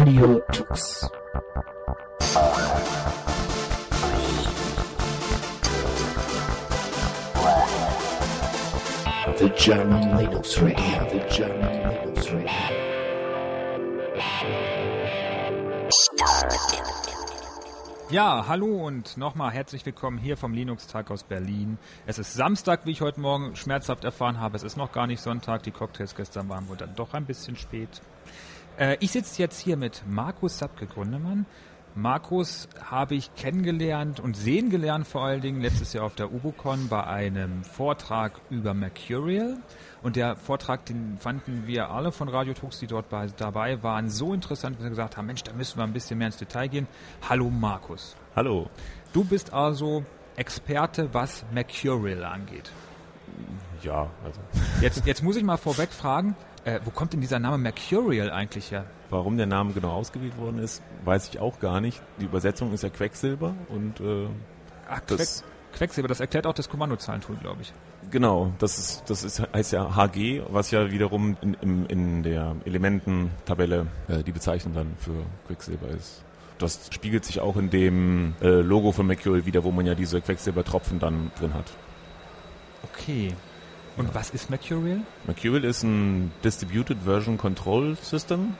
Radio Tux. The German Linux Radio, the German Linux Radio. Ja, hallo und nochmal herzlich willkommen hier vom Linux-Tag aus Berlin. Es ist Samstag, wie ich heute Morgen schmerzhaft erfahren habe. Es ist noch gar nicht Sonntag. Die Cocktails gestern waren wohl dann doch ein bisschen spät. Äh, ich sitze jetzt hier mit Markus Sapke Grundemann. Markus habe ich kennengelernt und sehen gelernt vor allen Dingen letztes Jahr auf der UboCon bei einem Vortrag über Mercurial. Und der Vortrag, den fanden wir alle von Radio Tux, die dort bei, dabei waren, so interessant, dass wir gesagt haben, Mensch, da müssen wir ein bisschen mehr ins Detail gehen. Hallo Markus. Hallo. Du bist also Experte, was Mercurial angeht. Ja, also. Jetzt, jetzt muss ich mal vorweg fragen, äh, wo kommt denn dieser Name Mercurial eigentlich her? Warum der Name genau ausgewählt worden ist, weiß ich auch gar nicht. Die Übersetzung ist ja Quecksilber und äh, Ach, das, Queck, Quecksilber, das erklärt auch das Kommandozahlentool, glaube ich. genau, das ist das ist heißt ja HG, was ja wiederum in, in, in der Elemententabelle äh, die Bezeichnung dann für Quecksilber ist. Das spiegelt sich auch in dem äh, Logo von Mercurial wieder, wo man ja diese Quecksilbertropfen dann drin hat. Okay. Und was ist Mercurial? Mercurial ist ein Distributed Version Control System.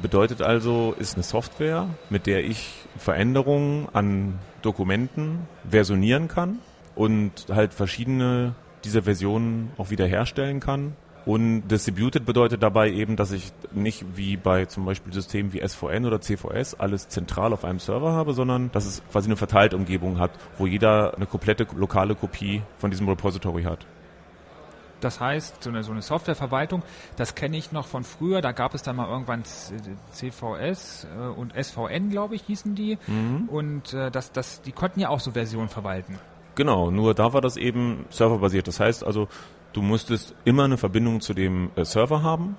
Bedeutet also, ist eine Software, mit der ich Veränderungen an Dokumenten versionieren kann und halt verschiedene dieser Versionen auch wiederherstellen kann. Und Distributed bedeutet dabei eben, dass ich nicht wie bei zum Beispiel Systemen wie SVN oder CVS alles zentral auf einem Server habe, sondern dass es quasi eine verteilte Umgebung hat, wo jeder eine komplette lokale Kopie von diesem Repository hat. Das heißt, so eine, so eine Softwareverwaltung, das kenne ich noch von früher. Da gab es dann mal irgendwann CVS äh, und SVN, glaube ich, hießen die. Und äh, das, das, die konnten ja auch so Versionen verwalten. Genau, nur da war das eben serverbasiert. Das heißt also, du musstest immer eine Verbindung zu dem äh, Server haben,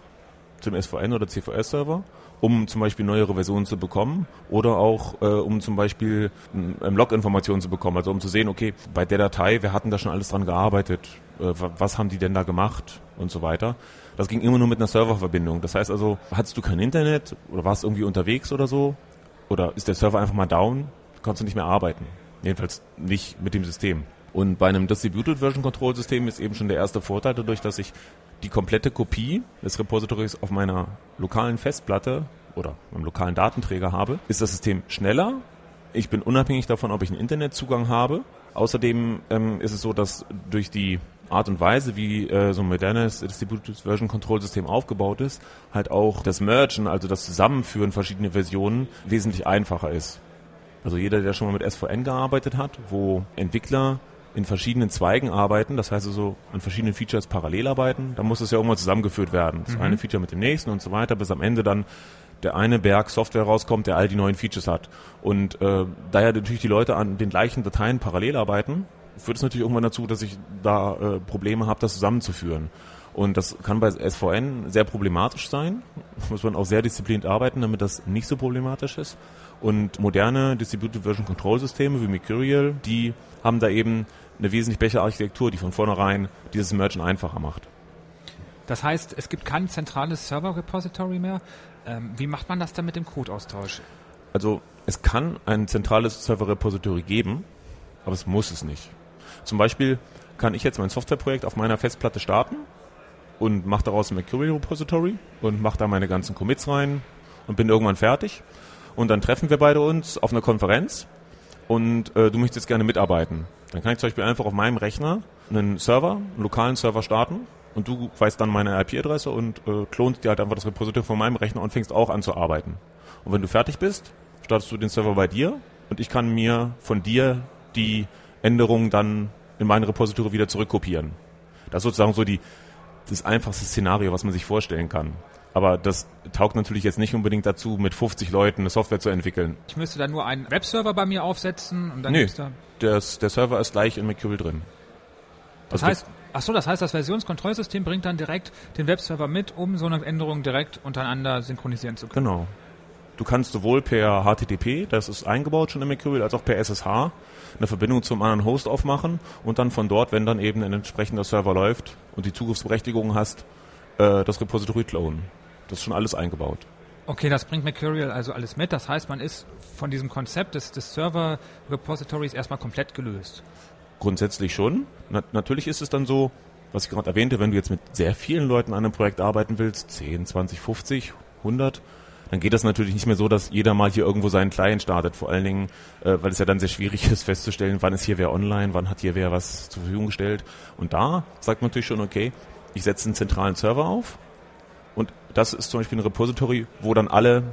zum SVN oder CVS-Server, um zum Beispiel neuere Versionen zu bekommen oder auch äh, um zum Beispiel ähm, Log-Informationen zu bekommen. Also um zu sehen, okay, bei der Datei, wir hatten da schon alles dran gearbeitet, was haben die denn da gemacht und so weiter. Das ging immer nur mit einer Serververbindung. Das heißt also, hattest du kein Internet oder warst irgendwie unterwegs oder so oder ist der Server einfach mal down, kannst du nicht mehr arbeiten. Jedenfalls nicht mit dem System. Und bei einem Distributed Version Control System ist eben schon der erste Vorteil dadurch, dass ich die komplette Kopie des Repositories auf meiner lokalen Festplatte oder meinem lokalen Datenträger habe, ist das System schneller. Ich bin unabhängig davon, ob ich einen Internetzugang habe. Außerdem ähm, ist es so, dass durch die Art und Weise, wie äh, so ein modernes Distributed Version Control System aufgebaut ist, halt auch das Mergen, also das Zusammenführen verschiedener Versionen, wesentlich einfacher ist. Also jeder, der schon mal mit SVN gearbeitet hat, wo Entwickler in verschiedenen Zweigen arbeiten, das heißt also an verschiedenen Features parallel arbeiten, dann muss das ja irgendwann zusammengeführt werden. Das eine Feature mit dem nächsten und so weiter, bis am Ende dann der eine Berg Software rauskommt, der all die neuen Features hat. Und äh, da ja natürlich die Leute an den gleichen Dateien parallel arbeiten, führt es natürlich irgendwann dazu, dass ich da äh, Probleme habe, das zusammenzuführen. Und das kann bei SVN sehr problematisch sein. Da muss man auch sehr diszipliniert arbeiten, damit das nicht so problematisch ist. Und moderne Distributed Version Control Systeme wie Mercurial, die haben da eben eine wesentlich bessere Architektur, die von vornherein dieses Mergen einfacher macht. Das heißt, es gibt kein zentrales Server-Repository mehr. Ähm, wie macht man das dann mit dem Codeaustausch? Also es kann ein zentrales Server-Repository geben, aber es muss es nicht. Zum Beispiel kann ich jetzt mein Softwareprojekt auf meiner Festplatte starten und mache daraus ein Mercurial-Repository und mache da meine ganzen Commits rein und bin irgendwann fertig. Und dann treffen wir beide uns auf einer Konferenz und äh, du möchtest gerne mitarbeiten. Dann kann ich zum Beispiel einfach auf meinem Rechner einen Server, einen lokalen Server starten und du weißt dann meine IP-Adresse und äh, klonst dir halt einfach das Repository von meinem Rechner und fängst auch an zu arbeiten. Und wenn du fertig bist, startest du den Server bei dir und ich kann mir von dir die Änderungen dann in mein Repository wieder zurückkopieren. Das ist sozusagen so die, das einfachste Szenario, was man sich vorstellen kann. Aber das taugt natürlich jetzt nicht unbedingt dazu, mit 50 Leuten eine Software zu entwickeln. Ich müsste dann nur einen Webserver bei mir aufsetzen und dann Nö, da. das, der Server ist gleich in Mercurial drin. Das Also heißt, ach so, das heißt, das Versionskontrollsystem bringt dann direkt den Webserver mit, um so eine Änderung direkt untereinander synchronisieren zu können. Genau. Du kannst sowohl per HTTP, das ist eingebaut schon in Mercurial, als auch per SSH eine Verbindung zum anderen Host aufmachen und dann von dort, wenn dann eben ein entsprechender Server läuft und die Zugriffsberechtigung hast, äh, das Repository klonen. Das ist schon alles eingebaut. Okay, das bringt Mercurial also alles mit. Das heißt, man ist von diesem Konzept des, des Server-Repositories erstmal komplett gelöst. Grundsätzlich schon. Na, natürlich ist es dann so, was ich gerade erwähnte, wenn du jetzt mit sehr vielen Leuten an einem Projekt arbeiten willst, 10, 20, 50, 100, dann geht das natürlich nicht mehr so, dass jeder mal hier irgendwo seinen Client startet. Vor allen Dingen, äh, weil es ja dann sehr schwierig ist festzustellen, wann ist hier wer online, wann hat hier wer was zur Verfügung gestellt. Und da sagt man natürlich schon, okay, ich setze einen zentralen Server auf und das ist zum Beispiel ein Repository, wo dann alle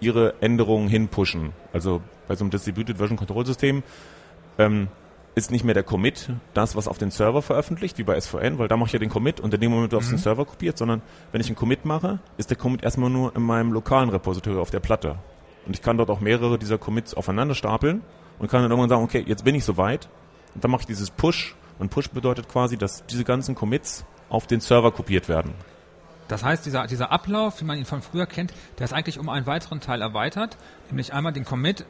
ihre Änderungen hinpushen. Also bei so einem Distributed Version Control System ähm, ist nicht mehr der Commit das, was auf den Server veröffentlicht, wie bei SVN, weil da mache ich ja den Commit und in dem Moment wird auf den Server kopiert, sondern wenn ich einen Commit mache, ist der Commit erstmal nur in meinem lokalen Repository auf der Platte. Und ich kann dort auch mehrere dieser Commits aufeinander stapeln und kann dann irgendwann sagen, okay, jetzt bin ich soweit. Und dann mache ich dieses Push. Und Push bedeutet quasi, dass diese ganzen Commits auf den Server kopiert werden. Das heißt, dieser, dieser Ablauf, wie man ihn von früher kennt, der ist eigentlich um einen weiteren Teil erweitert, nämlich einmal den Commit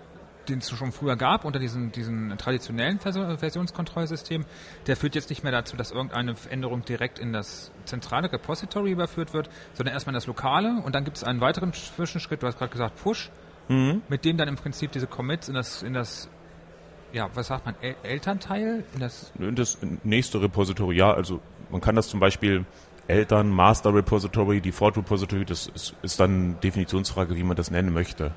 den es schon früher gab unter diesen, diesen traditionellen Versionskontrollsystem, der führt jetzt nicht mehr dazu, dass irgendeine Änderung direkt in das zentrale Repository überführt wird, sondern erstmal in das lokale und dann gibt es einen weiteren Zwischenschritt, du hast gerade gesagt Push, mhm. mit dem dann im Prinzip diese Commits in das, in das ja, was sagt man, El Elternteil? In das, in das nächste Repository, ja, also man kann das zum Beispiel Eltern, Master Repository, Default Repository, das ist, ist dann Definitionsfrage, wie man das nennen möchte.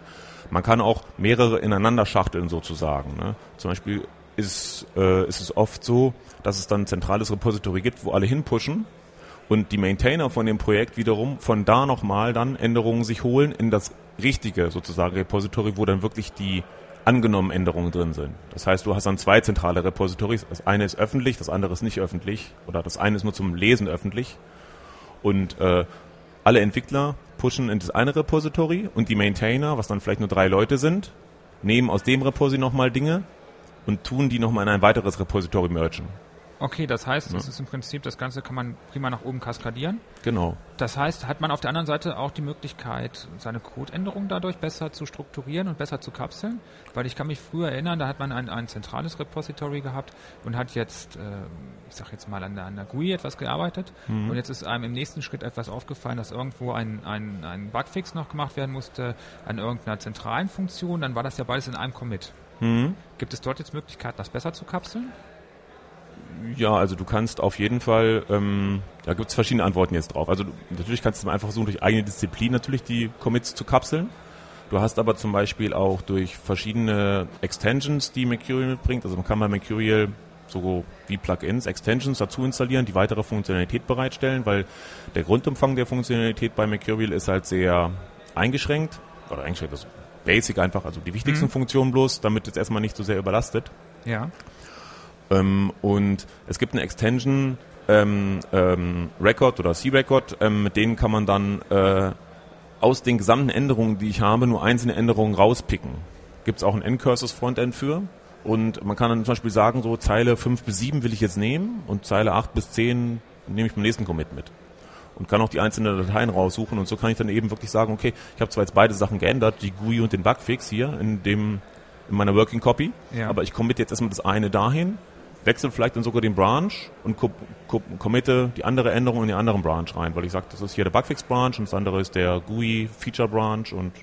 Man kann auch mehrere ineinander schachteln sozusagen. Ne? Zum Beispiel ist, äh, ist es oft so, dass es dann ein zentrales Repository gibt, wo alle hinpushen und die Maintainer von dem Projekt wiederum von da nochmal dann Änderungen sich holen in das richtige sozusagen Repository, wo dann wirklich die angenommenen Änderungen drin sind. Das heißt, du hast dann zwei zentrale Repositories. Das eine ist öffentlich, das andere ist nicht öffentlich oder das eine ist nur zum Lesen öffentlich. Und äh, alle Entwickler pushen in das eine Repository und die Maintainer, was dann vielleicht nur drei Leute sind, nehmen aus dem Repository nochmal Dinge und tun die nochmal in ein weiteres Repository mergen. Okay, das heißt, ja. das ist im Prinzip, das Ganze kann man prima nach oben kaskadieren. Genau. Das heißt, hat man auf der anderen Seite auch die Möglichkeit, seine Codeänderungen dadurch besser zu strukturieren und besser zu kapseln? Weil ich kann mich früher erinnern, da hat man ein, ein zentrales Repository gehabt und hat jetzt, äh, ich sag jetzt mal, an der, an der GUI etwas gearbeitet. Mhm. Und jetzt ist einem im nächsten Schritt etwas aufgefallen, dass irgendwo ein, ein, ein Bugfix noch gemacht werden musste an irgendeiner zentralen Funktion. Dann war das ja beides in einem Commit. Mhm. Gibt es dort jetzt Möglichkeiten, das besser zu kapseln? Ja, also du kannst auf jeden Fall, ähm, da gibt es verschiedene Antworten jetzt drauf. Also du, natürlich kannst du einfach versuchen, durch eigene Disziplin natürlich die Commits zu kapseln. Du hast aber zum Beispiel auch durch verschiedene Extensions, die Mercurial mitbringt, also man kann bei Mercurial so wie Plugins Extensions dazu installieren, die weitere Funktionalität bereitstellen, weil der Grundumfang der Funktionalität bei Mercurial ist halt sehr eingeschränkt, oder eingeschränkt, ist basic einfach, also die wichtigsten mhm. Funktionen bloß, damit es erstmal nicht so sehr überlastet. Ja. Ähm, und es gibt eine Extension, ähm, ähm, Record oder C-Record, ähm, mit denen kann man dann äh, aus den gesamten Änderungen, die ich habe, nur einzelne Änderungen rauspicken. Gibt es auch ein N-Curses Frontend für. Und man kann dann zum Beispiel sagen, so Zeile 5 bis 7 will ich jetzt nehmen und Zeile 8 bis 10 nehme ich beim nächsten Commit mit. Und kann auch die einzelnen Dateien raussuchen und so kann ich dann eben wirklich sagen, okay, ich habe zwar jetzt beide Sachen geändert, die GUI und den Bugfix hier in dem in meiner Working Copy, ja. aber ich commit jetzt erstmal das eine dahin wechsle vielleicht dann sogar den Branch und committe die andere Änderung in den anderen Branch rein, weil ich sage, das ist hier der Bugfix Branch und das andere ist der GUI Feature Branch und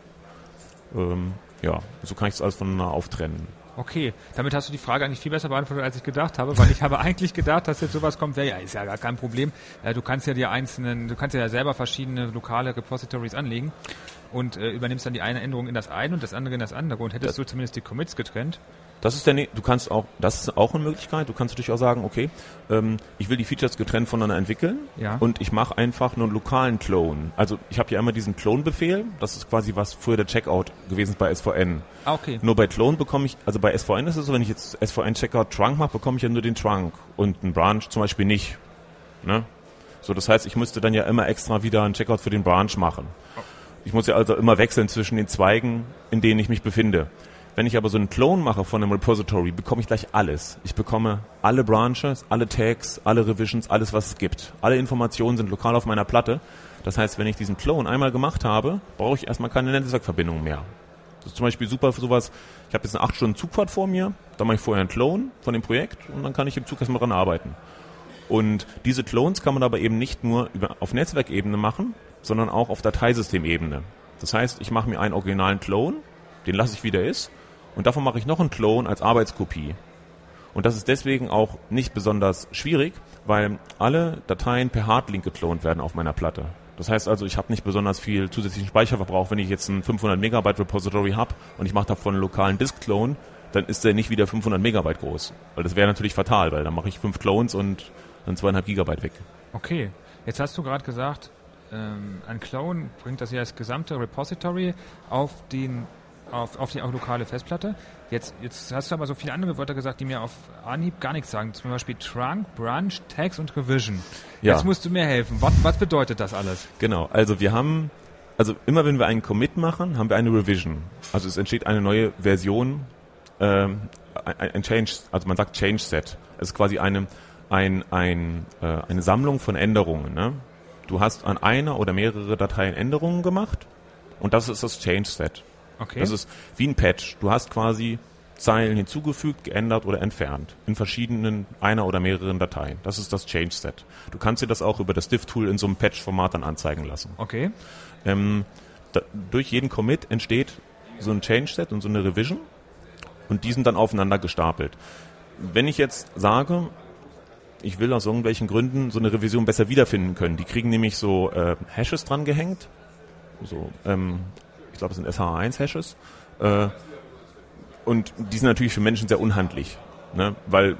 ähm, ja, so kann ich es alles voneinander auftrennen. Okay, damit hast du die Frage eigentlich viel besser beantwortet, als ich gedacht habe, weil ich habe eigentlich gedacht, dass jetzt sowas kommt, ja, ist ja gar kein Problem. Du kannst ja die einzelnen, du kannst ja selber verschiedene lokale Repositories anlegen und äh, übernimmst dann die eine Änderung in das eine und das andere in das andere und hättest das du zumindest die Commits getrennt. Das ist der, du kannst auch, das ist auch eine Möglichkeit. Du kannst natürlich auch sagen, okay, ähm, ich will die Features getrennt voneinander entwickeln ja. und ich mache einfach nur einen lokalen Clone. Also ich habe ja immer diesen Clone-Befehl. Das ist quasi was früher der Checkout gewesen ist bei SVN. Ah, okay. Nur bei Clone bekomme ich, also bei SVN ist es so, wenn ich jetzt SVN Checkout Trunk mache, bekomme ich ja nur den Trunk und einen Branch zum Beispiel nicht. Ne? So, das heißt, ich müsste dann ja immer extra wieder einen Checkout für den Branch machen. Ich muss ja also immer wechseln zwischen den Zweigen, in denen ich mich befinde. Wenn ich aber so einen Clone mache von einem Repository, bekomme ich gleich alles. Ich bekomme alle Branches, alle Tags, alle Revisions, alles, was es gibt. Alle Informationen sind lokal auf meiner Platte. Das heißt, wenn ich diesen Clone einmal gemacht habe, brauche ich erstmal keine Netzwerkverbindung mehr. Das ist zum Beispiel super für sowas. Ich habe jetzt eine 8 Stunden Zugfahrt vor mir, dann mache ich vorher einen Clone von dem Projekt und dann kann ich im Zug erstmal dran arbeiten. Und diese Clones kann man aber eben nicht nur über, auf Netzwerkebene machen, sondern auch auf Dateisystemebene. Das heißt, ich mache mir einen originalen Clone, den lasse ich wie der ist, und davon mache ich noch einen Clone als Arbeitskopie. Und das ist deswegen auch nicht besonders schwierig, weil alle Dateien per Hardlink geklont werden auf meiner Platte. Das heißt also, ich habe nicht besonders viel zusätzlichen Speicherverbrauch, wenn ich jetzt ein 500 Megabyte Repository habe und ich mache davon einen lokalen Disk-Clone, dann ist der nicht wieder 500 Megabyte groß. Weil das wäre natürlich fatal, weil dann mache ich fünf Clones und dann zweieinhalb Gigabyte weg. Okay, jetzt hast du gerade gesagt, ähm, ein Clone bringt das ja das gesamte Repository auf den auf, auf die auch lokale Festplatte. Jetzt, jetzt hast du aber so viele andere Wörter gesagt, die mir auf Anhieb gar nichts sagen. Zum Beispiel Trunk, Branch, Tags und Revision. Ja. Jetzt musst du mir helfen. Was, was bedeutet das alles? Genau, also wir haben, also immer wenn wir einen Commit machen, haben wir eine Revision. Also es entsteht eine neue Version, ähm, ein, Change, also man sagt Change Set. Es ist quasi eine, ein, ein, äh, eine Sammlung von Änderungen. Ne? Du hast an einer oder mehrere Dateien Änderungen gemacht und das ist das Change Set. Okay. Das ist wie ein Patch. Du hast quasi Zeilen hinzugefügt, geändert oder entfernt in verschiedenen einer oder mehreren Dateien. Das ist das Change Set. Du kannst dir das auch über das Diff-Tool in so einem Patch-Format dann anzeigen lassen. okay. Ähm, da, durch jeden Commit entsteht so ein Change Set und so eine Revision und die sind dann aufeinander gestapelt. Wenn ich jetzt sage, ich will aus irgendwelchen Gründen so eine Revision besser wiederfinden können, die kriegen nämlich so äh, Hashes dran gehängt, so ähm, ich glaube, das sind SH1-Hashes. Äh, und die sind natürlich für Menschen sehr unhandlich. Ne? Weil,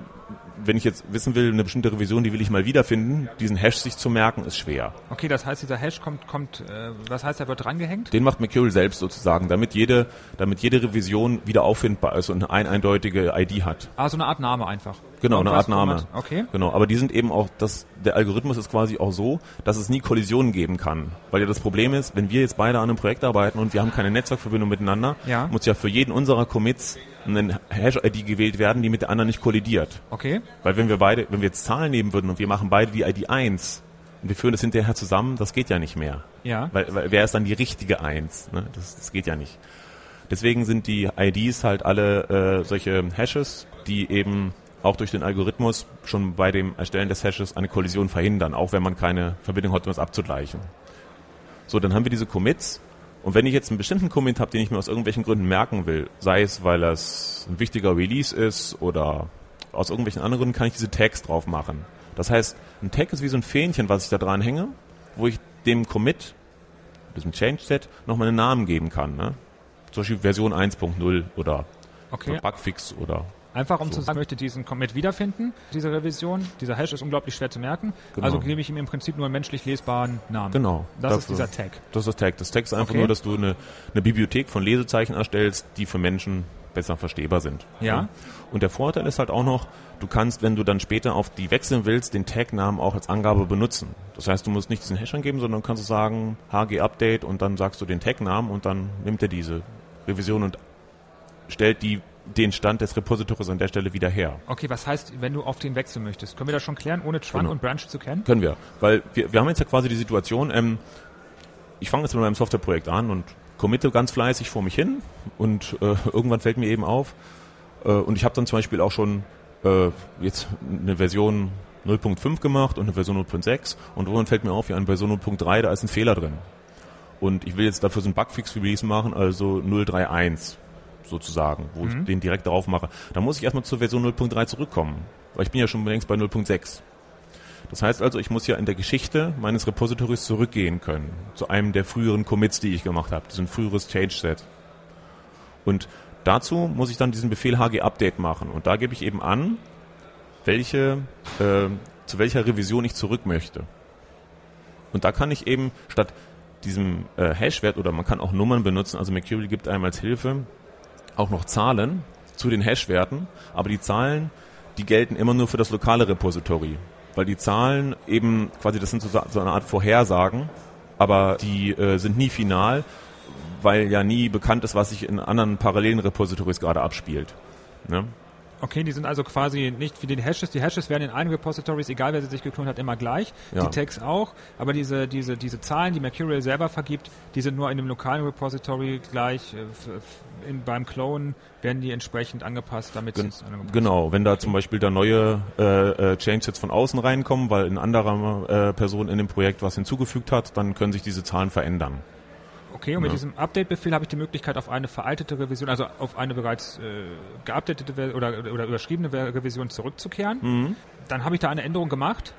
wenn ich jetzt wissen will, eine bestimmte Revision, die will ich mal wiederfinden, diesen Hash sich zu merken, ist schwer. Okay, das heißt, dieser Hash kommt, kommt, äh, was heißt, er wird drangehängt? Den macht Mercurial selbst sozusagen, damit jede, damit jede Revision wieder auffindbar ist und eine ein eindeutige ID hat. Ah, so eine Art Name einfach. Genau, eine Art Name. Okay. Genau, aber die sind eben auch, das, der Algorithmus ist quasi auch so, dass es nie Kollisionen geben kann. Weil ja das Problem ist, wenn wir jetzt beide an einem Projekt arbeiten und wir haben keine Netzwerkverbindung miteinander, Ja. muss ja für jeden unserer Commits eine Hash-ID gewählt werden, die mit der anderen nicht kollidiert. Okay. Weil wenn wir beide, wenn wir jetzt Zahlen nehmen würden und wir machen beide die ID 1 und wir führen das hinterher zusammen, das geht ja nicht mehr. Ja. Weil, weil wer ist dann die richtige 1? Ne? Das, das geht ja nicht. Deswegen sind die IDs halt alle äh, solche Hashes, die eben auch durch den Algorithmus schon bei dem Erstellen des Hashes eine Kollision verhindern, auch wenn man keine Verbindung hat, um es abzugleichen. So, dann haben wir diese Commits. Und wenn ich jetzt einen bestimmten Commit habe, den ich mir aus irgendwelchen Gründen merken will, sei es, weil es ein wichtiger Release ist oder aus irgendwelchen anderen Gründen, kann ich diese Tags drauf machen. Das heißt, ein Tag ist wie so ein Fähnchen, was ich da dran hänge, wo ich dem Commit, diesem Change-Set, nochmal einen Namen geben kann. Ne? Zum Beispiel Version 1.0 oder Okay. Bugfix oder Einfach um zu sagen, ich möchte diesen Commit wiederfinden, diese Revision. Dieser Hash ist unglaublich schwer zu merken. Genau. Also gebe ich ihm im Prinzip nur einen menschlich lesbaren Namen. Genau. Das Dafür- ist dieser Tag. Das ist das Tag. Das Tag ist einfach Okay. nur, dass du eine, eine Bibliothek von Lesezeichen erstellst, die für Menschen besser verstehbar sind. Ja. Und der Vorteil ist halt auch noch, du kannst, wenn du dann später auf die wechseln willst, den Tag-Namen auch als Angabe benutzen. Das heißt, du musst nicht diesen Hash angeben, sondern kannst du sagen HG Update und dann sagst du den Tag-Namen und dann nimmt er diese Revision und stellt die, den Stand des Repositories an der Stelle wieder her. Okay, was heißt, wenn du auf den wechseln möchtest? Können wir das schon klären, ohne Trunk Genau. und Branch zu kennen? Können wir, weil wir, wir haben jetzt ja quasi die Situation, ähm, ich fange jetzt mit meinem Softwareprojekt an und committe ganz fleißig vor mich hin und äh, irgendwann fällt mir eben auf äh, und ich habe dann zum Beispiel auch schon äh, jetzt eine Version 0.5 gemacht und eine Version 0.6 und irgendwann fällt mir auf, ja, an Version 0.3, da ist ein Fehler drin. Und ich will jetzt dafür so ein Bugfix-Release machen, also 0.3.1 sozusagen, wo ich den direkt darauf mache. Da muss ich erstmal zur Version 0.3 zurückkommen, weil ich bin ja schon längst bei 0.6. Das heißt also, ich muss ja in der Geschichte meines Repositories zurückgehen können zu einem der früheren Commits, die ich gemacht habe. Das ist ein früheres Change-Set. Und dazu muss ich dann diesen Befehl hg-update machen. Und da gebe ich eben an, welche, äh, zu welcher Revision ich zurück möchte. Und da kann ich eben statt diesem äh, Hash-Wert oder man kann auch Nummern benutzen, also Mercurial gibt einem als Hilfe auch noch Zahlen zu den Hash-Werten, aber die Zahlen, die gelten immer nur für das lokale Repository, weil die Zahlen eben quasi, das sind so, so eine Art Vorhersagen, aber die äh, sind nie final, weil ja nie bekannt ist, was sich in anderen parallelen Repositories gerade abspielt. Ne? Okay, die sind also quasi nicht wie die Hashes. Die Hashes werden in allen Repositories, egal wer sie sich geklont hat, immer gleich. Ja. Die Tags auch. Aber diese, diese, diese Zahlen, die Mercurial selber vergibt, die sind nur in dem lokalen Repository gleich. Äh, In, beim Clone werden die entsprechend angepasst, damit Gen es angepasst genau, wenn da zum Beispiel da neue äh, äh, Changesets von außen reinkommen, weil ein anderer äh, Person in dem Projekt was hinzugefügt hat, dann können sich diese Zahlen verändern. Okay, und mit Ja. diesem Update-Befehl habe ich die Möglichkeit auf eine veraltete Revision, also auf eine bereits äh, geupdatete oder, oder überschriebene Revision zurückzukehren. Mhm. Dann habe ich da eine Änderung gemacht.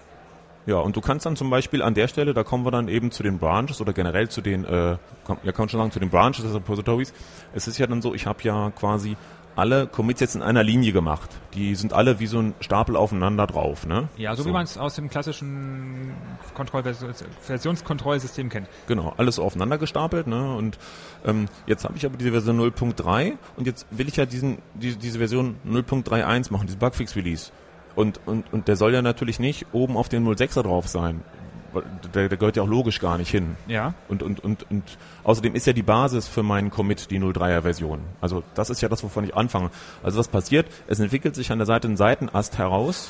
Ja, und du kannst dann zum Beispiel an der Stelle, da kommen wir dann eben zu den Branches oder generell zu den, äh, ja kann man schon sagen, zu den Branches des Repositories. Es ist ja dann so, ich habe ja quasi alle Commits jetzt in einer Linie gemacht. Die sind alle wie so ein Stapel aufeinander drauf, ne? Ja, so, wie man es aus dem klassischen Kontroll Versionskontrollsystem kennt. Genau, alles so aufeinander gestapelt, ne? Und ähm, jetzt habe ich aber diese Version 0.3 und jetzt will ich ja diesen, die, diese Version 0.31 machen, diesen Bugfix Release. Und, und, und der soll ja natürlich nicht oben auf den 06er drauf sein. Der, der gehört ja auch logisch gar nicht hin. Ja. Und, und, und, und außerdem ist ja die Basis für meinen Commit die 03er Version. Also das ist ja das, wovon ich anfange. Also was passiert? Es entwickelt sich an der Seite ein Seitenast heraus,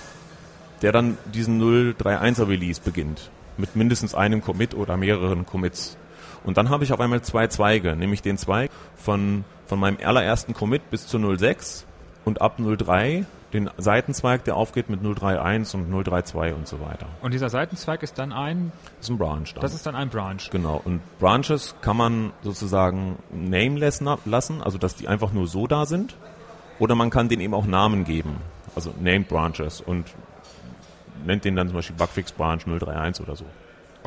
der dann diesen 031er Release beginnt. Mit mindestens einem Commit oder mehreren Commits. Und dann habe ich auf einmal zwei Zweige, nämlich den Zweig von, von meinem allerersten Commit bis zu 06 und ab 03 den Seitenzweig, der aufgeht mit 031 und 032 und so weiter. Und dieser Seitenzweig ist dann ein, Das ist ein Branch dann. das ist dann ein Branch. Genau, und Branches kann man sozusagen nameless na- lassen, also dass die einfach nur so da sind. Oder man kann denen eben auch Namen geben, also Named Branches und nennt den dann zum Beispiel Bugfix Branch 031 oder so.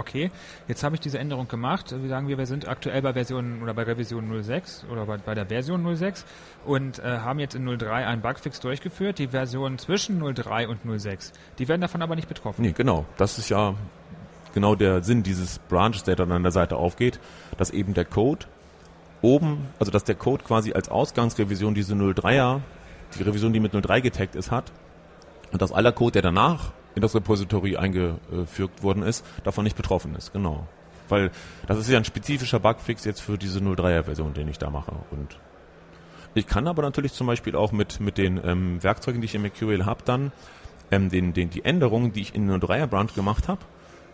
Okay, jetzt habe ich diese Änderung gemacht. Wir sagen wir, wir sind aktuell bei Version oder bei Revision 06 oder bei, bei der Version 06 und äh, haben jetzt in 03 einen Bugfix durchgeführt. Die Versionen zwischen 03 und 06, die werden davon aber nicht betroffen. Nee, genau, das ist ja genau der Sinn dieses Branches, der dann an der Seite aufgeht, dass eben der Code oben, also dass der Code quasi als Ausgangsrevision diese 03er, die Revision, die mit 03 getaggt ist, hat und dass aller Code, der danach in das Repository eingefügt worden ist, davon nicht betroffen ist, genau. Weil das ist ja ein spezifischer Bugfix jetzt für diese 03er Version, den ich da mache und ich kann aber natürlich zum Beispiel auch mit, mit den ähm, Werkzeugen, die ich im Mercurial habe, dann ähm, den, den, die Änderungen, die ich in einer Dreier-Branch gemacht habe,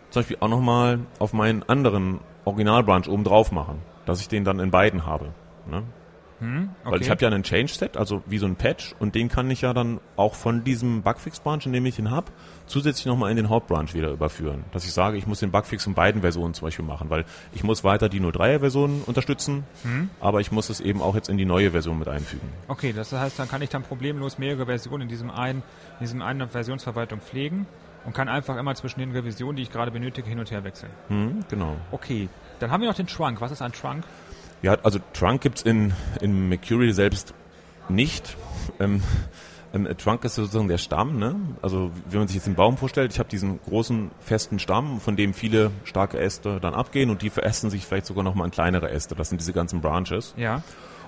zum Beispiel auch nochmal auf meinen anderen Original-Branch oben drauf machen, dass ich den dann in beiden habe. Ne? Hm, okay. Weil ich habe ja einen Change-Set, also wie so ein Patch, und den kann ich ja dann auch von diesem Bugfix-Branch, in dem ich ihn habe, zusätzlich nochmal in den Hauptbranch wieder überführen. Dass ich sage, ich muss den Bugfix in beiden Versionen zum Beispiel machen, weil ich muss weiter die 03er-Version unterstützen, aber ich muss es eben auch jetzt in die neue Version mit einfügen. Okay, das heißt, dann kann ich dann problemlos mehrere Versionen in diesem einen, in diesem einen Versionsverwaltung pflegen und kann einfach immer zwischen den Revisionen, die ich gerade benötige, hin und her wechseln. Hm, genau. Okay, dann haben wir noch den Trunk. Was ist ein Trunk? Ja, also Trunk gibt's in, in Mercury selbst nicht. Ähm, ähm, Trunk ist sozusagen der Stamm, ne? Also wenn man sich jetzt den Baum vorstellt, ich habe diesen großen festen Stamm, von dem viele starke Äste dann abgehen und die verästen sich vielleicht sogar nochmal in kleinere Äste. Das sind diese ganzen Branches. Ja.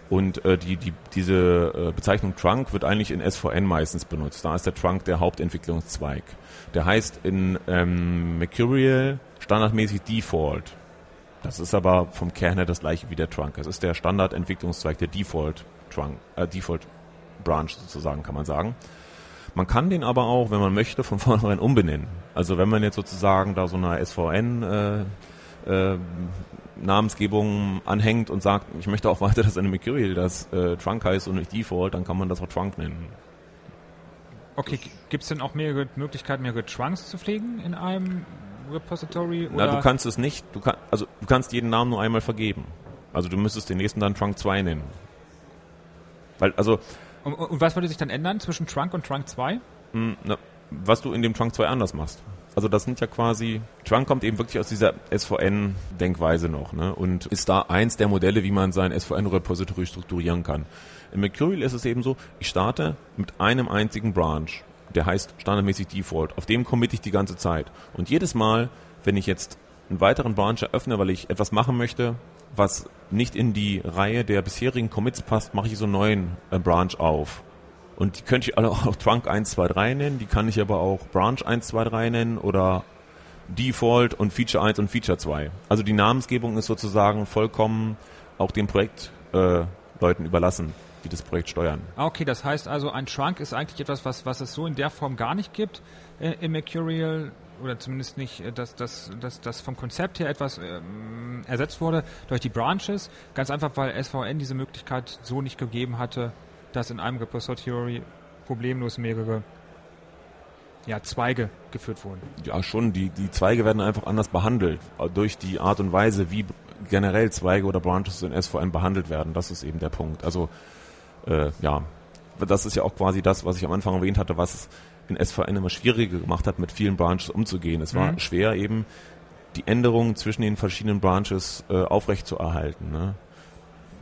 Und äh, die, die, diese äh, Bezeichnung Trunk wird eigentlich in SVN meistens benutzt. Da ist der Trunk der Hauptentwicklungszweig. Der heißt in ähm, Mercurial standardmäßig Default. Das ist aber vom Kern her das gleiche wie der Trunk. Es ist der Standardentwicklungszweig, der Default Trunk, äh, Default Branch sozusagen, kann man sagen. Man kann den aber auch, wenn man möchte, von vornherein umbenennen. Also wenn man jetzt sozusagen da so eine SVN äh, äh, Namensgebung anhängt und sagt, ich möchte auch weiter, dass eine Mercurial das äh, Trunk heißt und nicht Default, dann kann man das auch Trunk nennen. Okay, gibt es denn auch mehrere Möglichkeiten, mehrere Trunks zu pflegen in einem Repository? Oder? Na, du kannst es nicht, du kann, also du kannst jeden Namen nur einmal vergeben. Also du müsstest den nächsten dann Trunk 2 nennen. Weil, also, und, und was würde sich dann ändern zwischen Trunk und Trunk 2? mh, na, was du in dem Trunk 2 anders machst. Also das sind ja quasi, Trunk kommt eben wirklich aus dieser SVN-Denkweise noch ne? und ist da eins der Modelle, wie man sein SVN-Repository strukturieren kann. In Mercurial ist es eben so, ich starte mit einem einzigen Branch, der heißt standardmäßig Default. Auf dem committe ich die ganze Zeit. Und jedes Mal, wenn ich jetzt einen weiteren Branch eröffne, weil ich etwas machen möchte, was nicht in die Reihe der bisherigen Commits passt, mache ich so einen neuen äh, Branch auf. Und die könnte ich alle auch Trunk 1, 2, 3 nennen, die kann ich aber auch Branch 1, 2, 3 nennen oder Default und Feature 1 und Feature 2. Also die Namensgebung ist sozusagen vollkommen auch den Projektleuten äh, überlassen, die das Projekt steuern. Ah, okay, das heißt also, ein Trunk ist eigentlich etwas, was, was es so in der Form gar nicht gibt äh, im Mercurial oder zumindest nicht, äh, dass das dass, dass vom Konzept her etwas ähm, ersetzt wurde durch die Branches. Ganz einfach, weil SVN diese Möglichkeit so nicht gegeben hatte, dass in einem Repository problemlos mehrere ja, Zweige geführt wurden. Ja, schon, die, die Zweige werden einfach anders behandelt, äh, durch die Art und Weise, wie generell Zweige oder Branches in SVN behandelt werden. Das ist eben der Punkt. Also äh, ja, das ist ja auch quasi das, was ich am Anfang erwähnt hatte, was es in SVN immer schwieriger gemacht hat, mit vielen Branches umzugehen. Es war Mhm. schwer eben die Änderungen zwischen den verschiedenen Branches äh, aufrechtzuerhalten. Ne?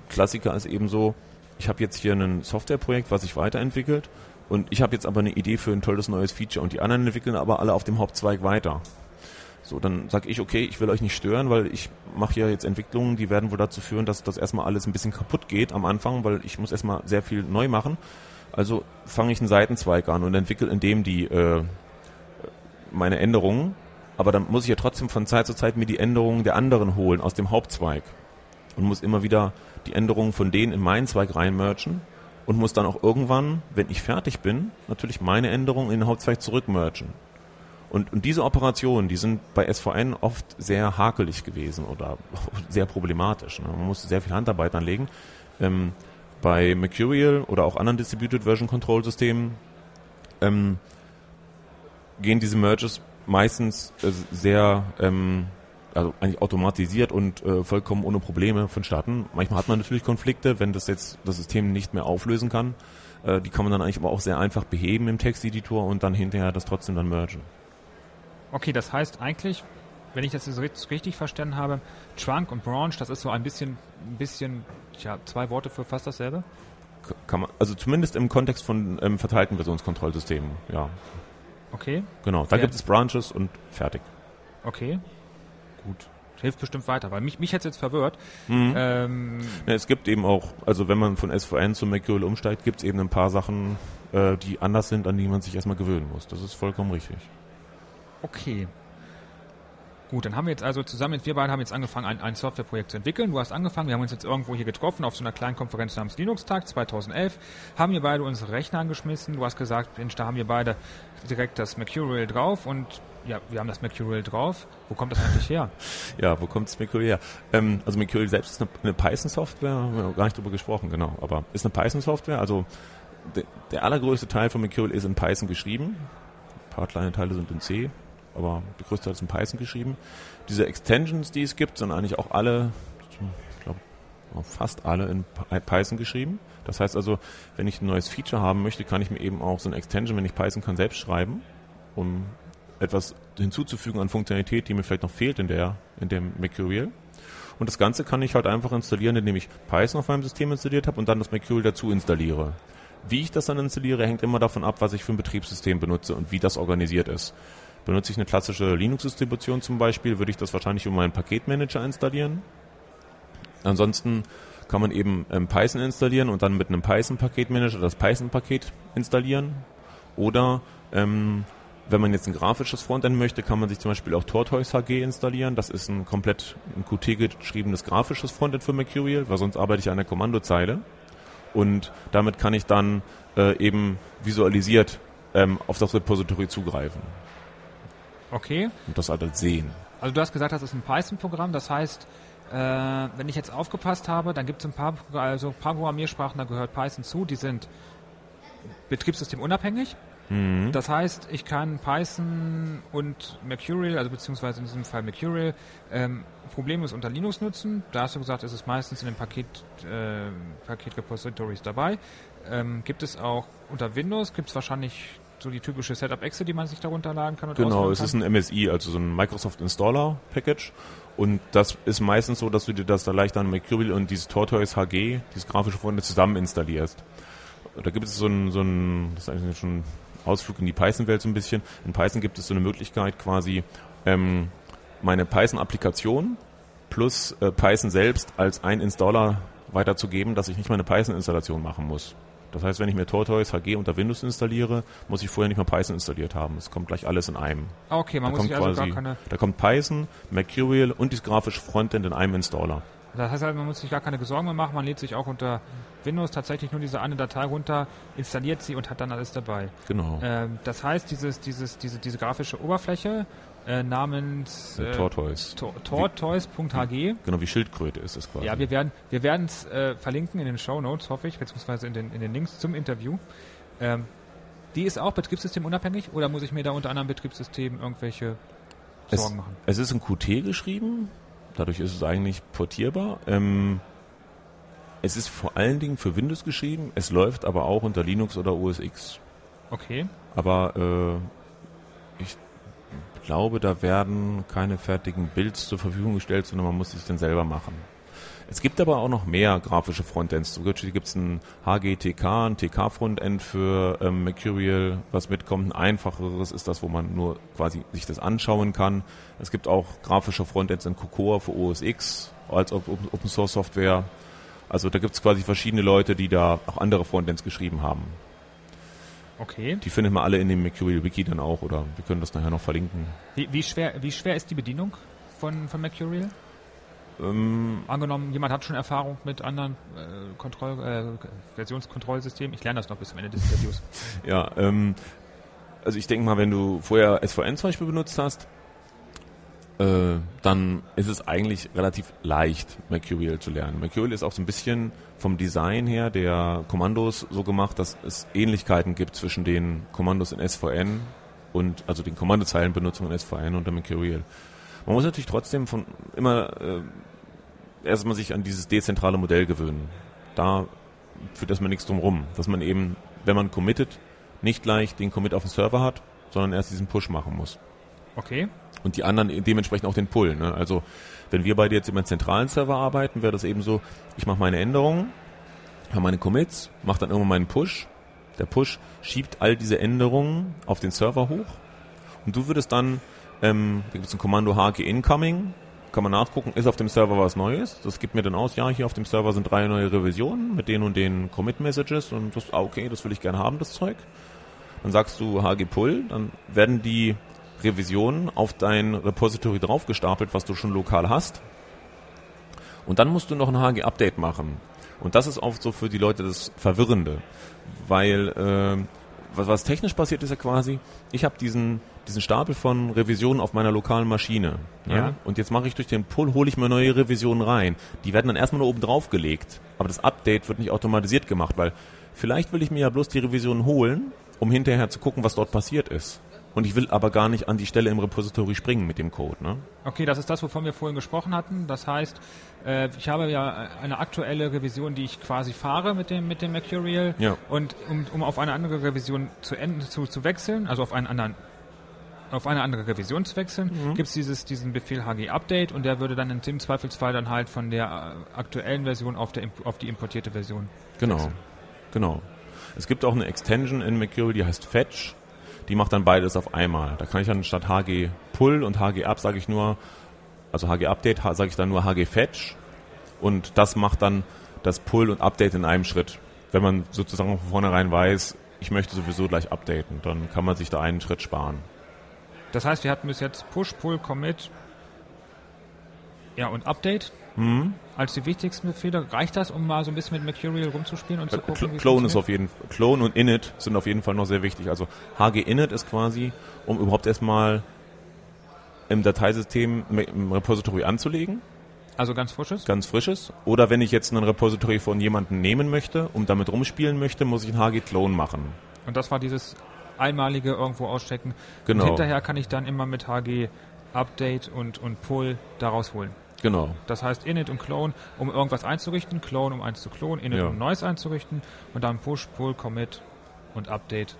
Klassiker ist eben so, ich habe jetzt hier ein Softwareprojekt, was sich weiterentwickelt und ich habe jetzt aber eine Idee für ein tolles neues Feature und die anderen entwickeln aber alle auf dem Hauptzweig weiter. So, dann sage ich, okay, ich will euch nicht stören, weil ich mache hier jetzt Entwicklungen, die werden wohl dazu führen, dass das erstmal alles ein bisschen kaputt geht am Anfang, weil ich muss erstmal sehr viel neu machen. Also fange ich einen Seitenzweig an und entwickle in dem die äh, meine Änderungen, aber dann muss ich ja trotzdem von Zeit zu Zeit mir die Änderungen der anderen holen aus dem Hauptzweig und muss immer wieder die Änderungen von denen in meinen Zweig reinmergen und muss dann auch irgendwann, wenn ich fertig bin, natürlich meine Änderungen in den Hauptzweig zurückmergen. Und, und diese Operationen, die sind bei SVN oft sehr hakelig gewesen oder sehr problematisch. Ne? Man musste sehr viel Handarbeit anlegen. Ähm, bei Mercurial oder auch anderen Distributed Version Control Systemen ähm, gehen diese Merges meistens äh, sehr ähm, also eigentlich automatisiert und äh, vollkommen ohne Probleme vonstatten. Manchmal hat man natürlich Konflikte, wenn das jetzt das System nicht mehr auflösen kann. Äh, die kann man dann eigentlich aber auch sehr einfach beheben im Texteditor und dann hinterher das trotzdem dann mergen. Okay, das heißt eigentlich, wenn ich das jetzt ri- richtig verstanden habe, Trunk und Branch, das ist so ein bisschen, ein bisschen, tja, zwei Worte für fast dasselbe. Kann man, also zumindest im Kontext von ähm, verteilten Versionskontrollsystemen, ja. Okay, Genau. Da gibt es Branches und fertig. okay, gut. Hilft bestimmt weiter, weil mich, mich hätte jetzt verwirrt. Mhm. Ähm, Ja, es gibt eben auch, also wenn man von SVN zu Mercurial umsteigt, gibt es eben ein paar Sachen, äh, die anders sind, an die man sich erstmal gewöhnen muss. Das ist vollkommen richtig. Okay. Gut, dann haben wir jetzt also zusammen, wir beide haben jetzt angefangen, ein, ein Softwareprojekt zu entwickeln. Du hast angefangen, wir haben uns jetzt irgendwo hier getroffen auf so einer kleinen Konferenz namens Linux-Tag 2011, haben wir beide unsere Rechner angeschmissen. Du hast gesagt, Mensch, da haben wir beide direkt das Mercurial drauf und ja, wir haben das Mercurial drauf. Wo kommt das eigentlich her? Ja, wo kommt das Mercurial her? Ähm, also Mercurial selbst ist eine, eine Python-Software, haben wir gar nicht drüber gesprochen, genau. Aber ist eine Python-Software, also de, der allergrößte Teil von Mercurial ist in Python geschrieben. Ein paar kleine Teile sind in C, aber der größte Teil ist in Python geschrieben. Diese Extensions, die es gibt, sind eigentlich auch alle, ich glaube, fast alle in Py- Python geschrieben. Das heißt also, wenn ich ein neues Feature haben möchte, kann ich mir eben auch so ein Extension, wenn ich Python kann, selbst schreiben, um etwas hinzuzufügen an Funktionalität, die mir vielleicht noch fehlt in der, in dem Mercurial. Und das Ganze kann ich halt einfach installieren, indem ich Python auf meinem System installiert habe und dann das Mercurial dazu installiere. Wie ich das dann installiere, hängt immer davon ab, was ich für ein Betriebssystem benutze und wie das organisiert ist. Benutze ich eine klassische Linux-Distribution zum Beispiel, würde ich das wahrscheinlich über meinen Paketmanager installieren. Ansonsten kann man eben ähm, Python installieren und dann mit einem Python-Paketmanager das Python-Paket installieren. Oder ähm, wenn man jetzt ein grafisches Frontend möchte, kann man sich zum Beispiel auch Tortoise HG installieren. Das ist ein komplett in Qt geschriebenes grafisches Frontend für Mercurial, weil sonst arbeite ich an der Kommandozeile. Und damit kann ich dann äh, eben visualisiert ähm, auf das Repository zugreifen Okay, und das alles sehen. also du hast gesagt, das ist ein Python-Programm, das heißt, äh, wenn ich jetzt aufgepasst habe, dann gibt es ein paar, also ein paar Programmiersprachen, da gehört Python zu, die sind betriebssystemunabhängig. Mhm. Das heißt, ich kann Python und Mercurial, also beziehungsweise in diesem Fall Mercurial, ähm, problemlos unter Linux nutzen. Da hast du gesagt, ist es meistens in den Paket, äh, Paket-Repositories dabei. Ähm, gibt es auch unter Windows, gibt es wahrscheinlich so die typische Setup-Exe, die man sich darunter laden kann und Genau, es ist ein MSI, also so ein Microsoft Installer Package. Und das ist meistens so, dass du dir das da leicht an Mercurial und dieses Tortoise HG, dieses grafische Frontend zusammen installierst. Da gibt es so ein, so ein, das ist eigentlich schon ein Ausflug in die Python-Welt so ein bisschen. In Python gibt es so eine Möglichkeit quasi, ähm, meine Python-Applikation plus äh, Python selbst als ein Installer weiterzugeben, dass ich nicht mal eine Python-Installation machen muss. Das heißt, wenn ich mir Tortoise HG unter Windows installiere, muss ich vorher nicht mal Python installiert haben. Es kommt gleich alles in einem. Ah, okay, man da, muss kommt sich also quasi, gar keine, da kommt Python, Mercurial und das grafische Frontend in einem Installer. das heißt halt, man muss sich gar keine Sorgen mehr machen, man lädt sich auch unter Windows tatsächlich nur diese eine Datei runter, installiert sie und hat dann alles dabei. Genau. Ähm, das heißt, dieses, dieses, diese, diese grafische Oberfläche äh, namens Äh, Tortoise. Tor- tortoise.hg. Genau wie Schildkröte ist es quasi. Ja, wir werden wir es äh, verlinken in den Show Notes, hoffe ich, beziehungsweise in den, in den Links zum Interview. Ähm, die ist auch betriebssystemunabhängig oder muss ich mir da unter anderem Betriebssystemen irgendwelche Es- Sorgen machen? Es ist in Qt geschrieben. Dadurch ist es eigentlich portierbar. Ähm, es ist vor allen Dingen für Windows geschrieben. Es läuft aber auch unter Linux oder OS X. Okay. Aber äh, ich glaube, da werden keine fertigen Builds zur Verfügung gestellt, sondern man muss sich dann selber machen. Es gibt aber auch noch mehr grafische Frontends. Zum Beispiel gibt es ein HGTK, ein TK-Frontend für ähm, Mercurial, was mitkommt. Ein einfacheres ist das, wo man nur quasi sich das anschauen kann. Es gibt auch grafische Frontends in Cocoa für OS X als Open Source Software. Also da gibt es quasi verschiedene Leute, die da auch andere Frontends geschrieben haben. Okay. Die findet man alle in dem Mercurial Wiki dann auch oder wir können das nachher noch verlinken. Wie, wie, schwer, wie schwer ist die Bedienung von, von Mercurial? Ähm, Angenommen, jemand hat schon Erfahrung mit anderen äh, Kontroll, äh, Versionskontrollsystemen. Ich lerne das noch bis zum Ende des Interviews. ja, ähm, also ich denke mal, wenn du vorher SVN zum Beispiel benutzt hast, äh, dann ist es eigentlich relativ leicht, Mercurial zu lernen. Mercurial ist auch so ein bisschen vom Design her der Kommandos so gemacht, dass es Ähnlichkeiten gibt zwischen den Kommandos in SVN und also den Kommandozeilenbenutzung in SVN und der Mercurial. Man muss natürlich trotzdem von immer äh, erstmal sich an dieses dezentrale Modell gewöhnen. Da führt erstmal nichts drum rum, dass man eben, wenn man committet, nicht gleich den Commit auf dem Server hat, sondern erst diesen Push machen muss. Okay. Und die anderen dementsprechend auch den Pull. Ne? Also wenn wir beide jetzt über einen zentralen Server arbeiten, wäre das eben so, ich mache meine Änderungen, habe meine Commits, mache dann irgendwann meinen Push. Der Push schiebt all diese Änderungen auf den Server hoch und du würdest dann, ähm, da gibt es ein Kommando HG Incoming, kann man nachgucken, ist auf dem Server was Neues. Das gibt mir dann aus, ja, hier auf dem Server sind drei neue Revisionen mit den und den Commit-Messages und das, ah, okay, das will ich gerne haben, das Zeug. Dann sagst du HG Pull, dann werden die Revisionen auf dein Repository draufgestapelt, was du schon lokal hast. Und dann musst du noch ein HG Update machen. Und das ist oft so für die Leute das Verwirrende, weil äh, was, was technisch passiert ist ja quasi, ich habe diesen diesen Stapel von Revisionen auf meiner lokalen Maschine. Ja. ja? Und jetzt mache ich durch den Pull, hole ich mir neue Revisionen rein. Die werden dann erstmal nur oben drauf gelegt, aber das Update wird nicht automatisiert gemacht, weil vielleicht will ich mir ja bloß die Revisionen holen, um hinterher zu gucken, was dort passiert ist und ich will aber gar nicht an die Stelle im Repository springen mit dem Code. Ne? Okay, das ist das, wovon wir vorhin gesprochen hatten. Das heißt, äh, ich habe ja eine aktuelle Revision, die ich quasi fahre mit dem, mit dem Mercurial. Ja. Und um, um auf eine andere Revision zu, enden, zu, zu wechseln, also auf einen anderen auf eine andere Revision zu wechseln, mhm. gibt es dieses, diesen Befehl HG Update und der würde dann im Zweifelsfall dann halt von der äh, aktuellen Version auf, der, auf die importierte Version. Genau, wechseln. genau. Es gibt auch eine Extension in Mercurial, die heißt Fetch die macht dann beides auf einmal. Da kann ich dann statt HG Pull und HG Up sage ich nur, also HG Update sage ich dann nur HG Fetch und das macht dann das Pull und Update in einem Schritt. Wenn man sozusagen von vornherein weiß, ich möchte sowieso gleich updaten, dann kann man sich da einen Schritt sparen. Das heißt, wir hatten bis jetzt Push, Pull, Commit, ja und Update. Mhm. Als die wichtigsten Befehle, reicht das, um mal so ein bisschen mit Mercurial rumzuspielen und zu gucken? Wie Clone ist auf jeden Clone und Init sind auf jeden Fall noch sehr wichtig. Also HG Init ist quasi, um überhaupt erstmal im Dateisystem im Repository anzulegen. Also ganz frisches? Ganz frisches. Oder wenn ich jetzt ein Repository von jemandem nehmen möchte und damit rumspielen möchte, muss ich ein HG Clone machen. Und das war dieses einmalige irgendwo auschecken. Genau. Und hinterher kann ich dann immer mit HG Update und, und Pull daraus holen. Genau. Das heißt init und clone, um irgendwas einzurichten, clone, um eins zu klonen, init, ja. um neues einzurichten und dann push, pull, commit und update,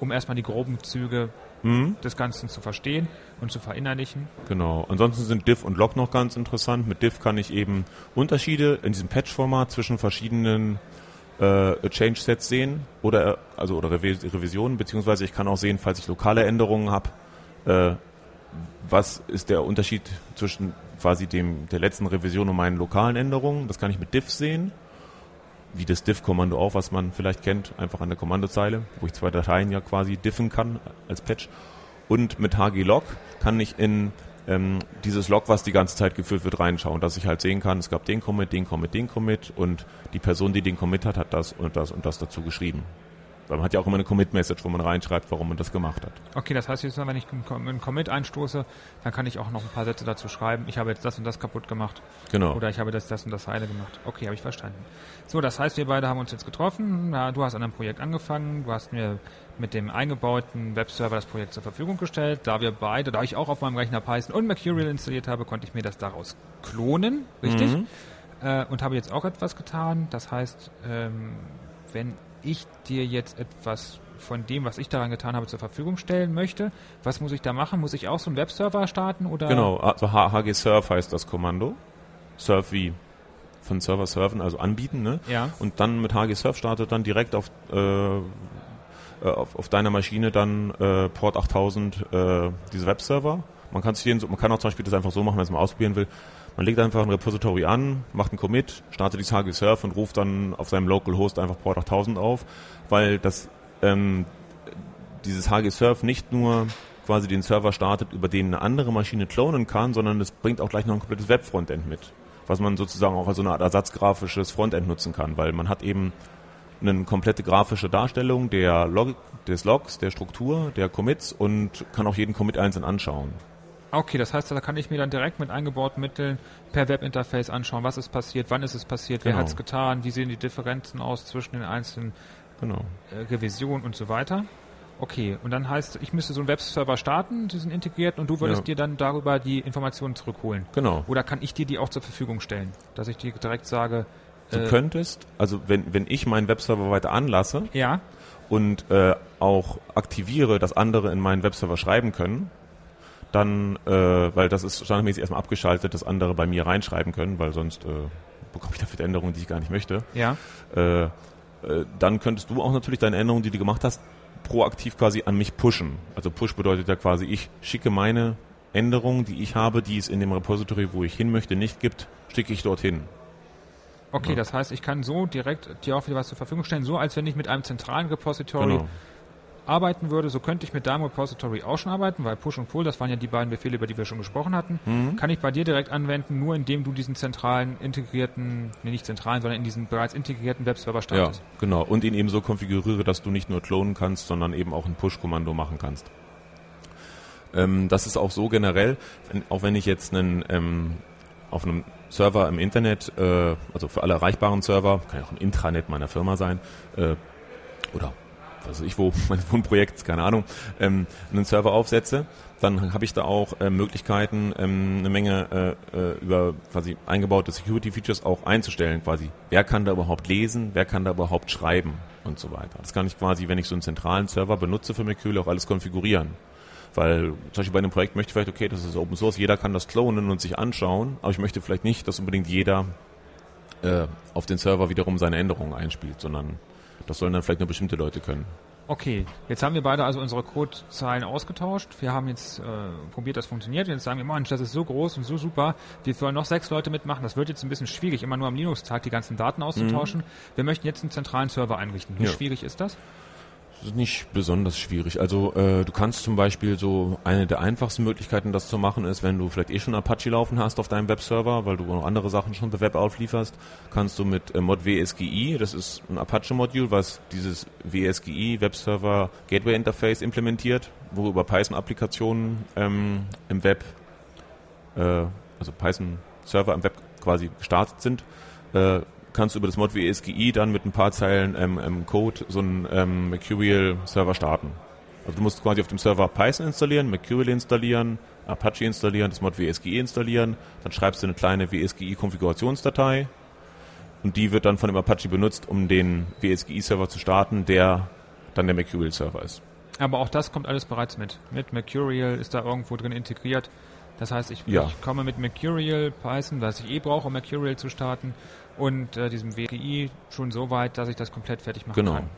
um erstmal die groben Züge mhm. des Ganzen zu verstehen und zu verinnerlichen. Genau. Ansonsten sind diff und log noch ganz interessant. Mit diff kann ich eben Unterschiede in diesem Patch-Format zwischen verschiedenen äh, Change-Sets sehen oder also oder Revisionen, beziehungsweise ich kann auch sehen, falls ich lokale Änderungen habe, äh, was ist der Unterschied zwischen quasi dem, der letzten Revision und meinen lokalen Änderungen. Das kann ich mit diff sehen. Wie das diff-Kommando auch, was man vielleicht kennt, einfach an der Kommandozeile, wo ich zwei Dateien ja quasi diffen kann als Patch. Und mit hglog kann ich in ähm, dieses Log, was die ganze Zeit geführt wird, reinschauen, dass ich halt sehen kann, es gab den Commit, den Commit, den Commit und die Person, die den Commit hat, hat das und das und das dazu geschrieben. Weil man hat ja auch immer eine Commit-Message, wo man reinschreibt, warum man das gemacht hat. Okay, das heißt jetzt, wenn ich einen Commit einstoße, dann kann ich auch noch ein paar Sätze dazu schreiben. Ich habe jetzt das und das kaputt gemacht. Genau. Oder ich habe das, das und das heile gemacht. Okay, habe ich verstanden. So, das heißt, wir beide haben uns jetzt getroffen. Ja, du hast an einem Projekt angefangen. Du hast mir mit dem eingebauten Webserver das Projekt zur Verfügung gestellt. Da wir beide, da ich auch auf meinem Rechner Python und Mercurial installiert habe, konnte ich mir das daraus klonen. Richtig? Mhm. Äh, und habe jetzt auch etwas getan. Das heißt, ähm, wenn ich dir jetzt etwas von dem, was ich daran getan habe, zur Verfügung stellen möchte, was muss ich da machen? Muss ich auch so einen Webserver starten oder? Genau, also HG Surf heißt das Kommando. Surf wie von Server surfen, also anbieten, ne? Ja. Und dann mit HG Surf startet dann direkt auf, äh, auf, auf deiner Maschine dann äh, Port 8000 äh, diese Webserver. Man kann sich man kann auch zum Beispiel das einfach so machen, wenn man es mal ausprobieren will. Man legt einfach ein Repository an, macht einen Commit, startet die HG Surf und ruft dann auf seinem Local Host einfach Port 8000 auf, weil das ähm, dieses HG Surf nicht nur quasi den Server startet, über den eine andere Maschine klonen kann, sondern es bringt auch gleich noch ein komplettes Web-Frontend mit, was man sozusagen auch als so eine Art ersatzgrafisches Frontend nutzen kann, weil man hat eben eine komplette grafische Darstellung der Log des Logs, der Struktur, der Commits und kann auch jeden Commit einzeln anschauen. Okay, das heißt, da kann ich mir dann direkt mit eingebauten Mitteln per Webinterface anschauen, was ist passiert, wann ist es passiert, wer Genau. hat es getan, wie sehen die Differenzen aus zwischen den einzelnen Genau. äh, Revisionen und so weiter. Okay, und dann heißt, ich müsste so einen Webserver starten, die sind integriert und du würdest Ja. dir dann darüber die Informationen zurückholen. Genau. Oder kann ich dir die auch zur Verfügung stellen, dass ich dir direkt sage, Du äh, könntest, also wenn, wenn ich meinen Webserver weiter anlasse ja, und äh, auch aktiviere, dass andere in meinen Webserver schreiben können, dann, äh, weil das ist standardmäßig erstmal abgeschaltet, dass andere bei mir reinschreiben können, weil sonst äh, bekomme ich dafür Änderungen, die ich gar nicht möchte. ja, Äh, äh, dann könntest du auch natürlich deine Änderungen, die du gemacht hast, proaktiv quasi an mich pushen. Also Push bedeutet ja quasi, ich schicke meine Änderungen, die ich habe, die es in dem Repository, wo ich hin möchte, nicht gibt, schicke ich dorthin. okay, Ja. das heißt, ich kann so direkt dir auch wieder was zur Verfügung stellen, so als wenn ich mit einem zentralen Repository Genau. Arbeiten würde, so könnte ich mit deinem Repository auch schon arbeiten, weil Push und Pull, das waren ja die beiden Befehle, über die wir schon gesprochen hatten, Mhm. kann ich bei dir direkt anwenden, nur indem du diesen zentralen, integrierten, nee, nicht zentralen, sondern in diesen bereits integrierten Webserver Ja, startest. genau. Und ihn eben so konfiguriere, dass du nicht nur klonen kannst, sondern eben auch ein Push-Kommando machen kannst. Ähm, das ist auch so generell, auch wenn ich jetzt einen ähm, auf einem Server im Internet, äh, also für alle erreichbaren Server, kann ja auch ein Intranet meiner Firma sein, äh, oder weiß ich wo, mein Wohnprojekt, keine Ahnung, ähm, einen Server aufsetze, dann habe ich da auch äh, Möglichkeiten, ähm, eine Menge äh, äh, über quasi eingebaute Security-Features auch einzustellen, quasi. Wer kann da überhaupt lesen, wer kann da überhaupt schreiben und so weiter. Das kann ich quasi, wenn ich so einen zentralen Server benutze für Mercurial, auch alles konfigurieren. Weil zum Beispiel bei einem Projekt möchte ich vielleicht, okay, das ist Open Source, jeder kann das klonen und sich anschauen, aber ich möchte vielleicht nicht, dass unbedingt jeder äh, auf den Server wiederum seine Änderungen einspielt, sondern das sollen dann vielleicht nur bestimmte Leute können. Okay, jetzt haben wir beide also unsere Codezeilen ausgetauscht. Wir haben jetzt äh, probiert, das funktioniert. Jetzt sagen wir, Mensch, das ist so groß und so super. Wir sollen noch sechs Leute mitmachen. Das wird jetzt ein bisschen schwierig, immer nur am Linux-Tag die ganzen Daten auszutauschen. Wir möchten jetzt einen zentralen Server einrichten. Wie Ja. schwierig ist das? Das ist nicht besonders schwierig. Also äh, du kannst zum Beispiel so eine der einfachsten Möglichkeiten, das zu machen, ist, wenn du vielleicht eh schon Apache laufen hast auf deinem Webserver, weil du noch andere Sachen schon per Web auflieferst, kannst du mit äh, Mod WSGI, das ist ein Apache-Modul, was dieses WSGI Webserver Gateway Interface implementiert, worüber Python-Applikationen ähm, im Web, äh, also Python-Server im Web quasi gestartet sind. Äh, kannst du über das Mod WSGI dann mit ein paar Zeilen ähm, ähm, Code so einen ähm, Mercurial-Server starten. Also du musst quasi auf dem Server Python installieren, Mercurial installieren, Apache installieren, das Mod WSGI installieren, dann schreibst du eine kleine WSGI-Konfigurationsdatei und die wird dann von dem Apache benutzt, um den WSGI-Server zu starten, der dann der Mercurial-Server ist. Aber auch das kommt alles bereits mit. Mit Mercurial ist da irgendwo drin integriert. Das heißt, ich, Ja. ich komme mit Mercurial, Python, was ich eh brauche, um Mercurial zu starten, und äh, diesem WGI schon so weit, dass ich das komplett fertig machen Genau. kann.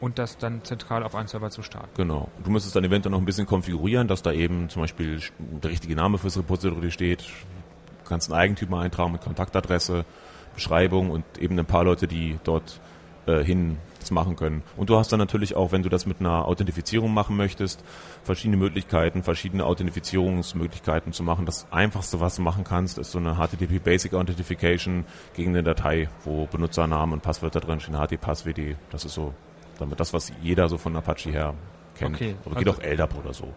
Und das dann zentral auf einen Server zu starten. Genau. Du müsstest dann eventuell noch ein bisschen konfigurieren, dass da eben zum Beispiel der richtige Name fürs Repository steht. Du kannst einen Eigentümer eintragen mit Kontaktadresse, Beschreibung und eben ein paar Leute, die dort äh, hin das machen können. Und du hast dann natürlich auch, wenn du das mit einer Authentifizierung machen möchtest, verschiedene Möglichkeiten, verschiedene Authentifizierungsmöglichkeiten zu machen. Das einfachste, was du machen kannst, ist so eine HTTP Basic Authentification gegen eine Datei, wo Benutzernamen und Passwörter drin stehen, HTPasswd. Das ist so damit. Das, was jeder so von Apache her kennt. Okay, Aber geht also- auch LDAP oder so.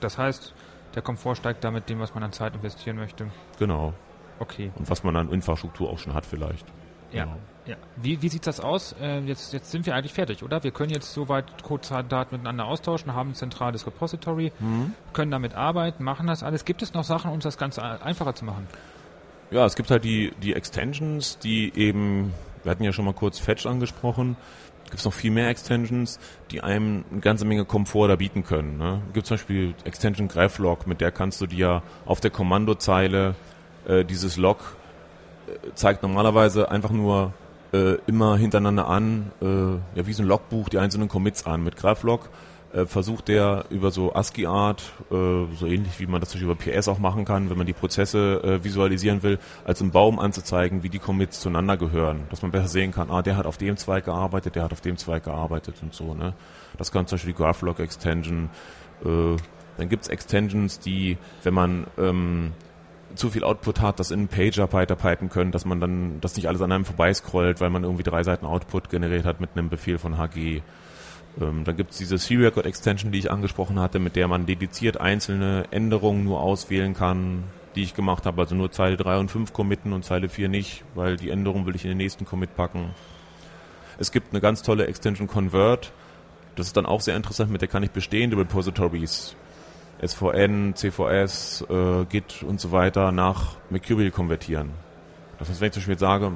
Das heißt, der Komfort steigt da mit dem, was man an Zeit investieren möchte. Genau. Okay. Und was man an Infrastruktur auch schon hat vielleicht. Ja. Genau. Ja. Wie, wie sieht das aus? Äh, jetzt, jetzt sind wir eigentlich fertig, oder? Wir können jetzt soweit Codedaten miteinander austauschen, haben ein zentrales Repository, Mhm. können damit arbeiten, machen das alles. Gibt es noch Sachen, um das Ganze einfacher zu machen? Ja, es gibt halt die, die Extensions, die eben, wir hatten ja schon mal kurz Fetch angesprochen, gibt es noch viel mehr Extensions, die einem eine ganze Menge Komfort da bieten können. Ne? Gibt zum Beispiel Extension GraphLog, mit der kannst du dir auf der Kommandozeile äh, dieses Log äh, zeigt normalerweise einfach nur äh, immer hintereinander an, äh, ja wie so ein Logbuch, die einzelnen Commits an. Mit GraphLog äh, versucht der über so ASCII-Art, äh, so ähnlich wie man das über PS auch machen kann, wenn man die Prozesse äh, visualisieren will, als einen Baum anzuzeigen, wie die Commits zueinander gehören. Dass man besser sehen kann, ah, der hat auf dem Zweig gearbeitet, der hat auf dem Zweig gearbeitet und so. Ne? Das kann zum Beispiel die GraphLog-Extension. Äh, dann gibt's Extensions, die, wenn man ähm, zu viel Output hat, das in einen Pager weiterpipen können, dass man dann das nicht alles an einem vorbeiscrollt, weil man irgendwie drei Seiten Output generiert hat mit einem Befehl von HG. Ähm, dann gibt's diese C-Record Extension, die ich angesprochen hatte, mit der man dediziert einzelne Änderungen nur auswählen kann, die ich gemacht habe. Also nur Zeile 3 und 5 committen und Zeile 4 nicht, weil die Änderung will ich in den nächsten Commit packen. Es gibt eine ganz tolle Extension Convert. Das ist dann auch sehr interessant, mit der kann ich bestehende Repositories SVN, CVS, äh, Git und so weiter nach Mercurial konvertieren. Das heißt, wenn ich zum Beispiel jetzt sage,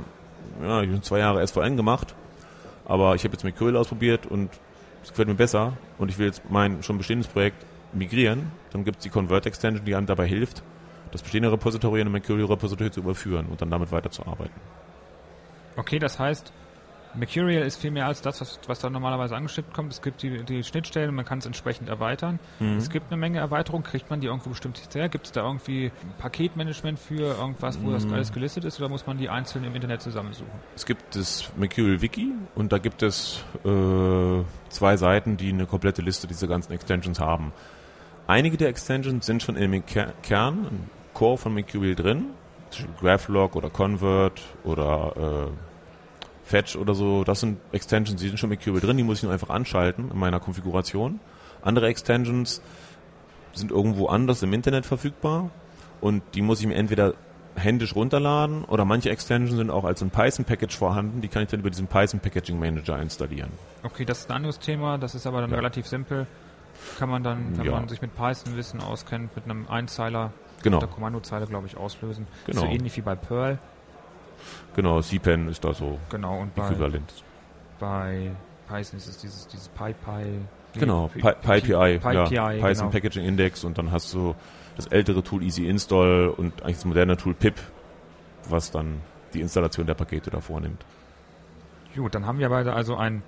ja, ich habe zwei Jahre SVN gemacht, aber ich habe jetzt Mercurial ausprobiert und es gefällt mir besser und ich will jetzt mein schon bestehendes Projekt migrieren, dann gibt es die Convert-Extension, die einem dabei hilft, das bestehende Repository in ein Mercurial-Repository zu überführen und dann damit weiterzuarbeiten. Okay, das heißt, Mercurial ist viel mehr als das, was, was da normalerweise angeschickt kommt. Es gibt die, die Schnittstellen, man kann es entsprechend erweitern. Mhm. Es gibt eine Menge Erweiterungen. Kriegt man die irgendwo bestimmt her? Gibt es da irgendwie Paketmanagement für irgendwas, wo das Mhm. alles gelistet ist, oder muss man die einzeln im Internet zusammensuchen? Es gibt das Mercurial Wiki und da gibt es äh, zwei Seiten, die eine komplette Liste dieser ganzen Extensions haben. Einige der Extensions sind schon im Ker Kern, im Core von Mercurial drin. Zum Beispiel GraphLog oder Convert oder äh, Fetch oder so. Das sind Extensions, die sind schon im Mercurial drin, die muss ich nur einfach anschalten in meiner Konfiguration. Andere Extensions sind irgendwo anders im Internet verfügbar und die muss ich mir entweder händisch runterladen oder manche Extensions sind auch als ein Python-Package vorhanden, die kann ich dann über diesen Python Packaging Manager installieren. Okay, das ist ein anderes Thema. Das ist aber dann Ja. relativ simpel. Kann man dann, wenn Ja. man sich mit Python-Wissen auskennt, mit einem Einzeiler Genau, mit der Kommandozeile, glaube ich, auslösen. Genau. So ähnlich wie bei Perl. Genau, CPAN ist da so Genau, und bei, äquivalent. bei Python ist es dieses, dieses PyPy. Genau, Py- PyPI, PyPI, ja, Python genau. Packaging Index und dann hast du das ältere Tool Easy Install und eigentlich das moderne Tool pip, was dann die Installation der Pakete da vornimmt. Gut, dann haben wir beide also ein,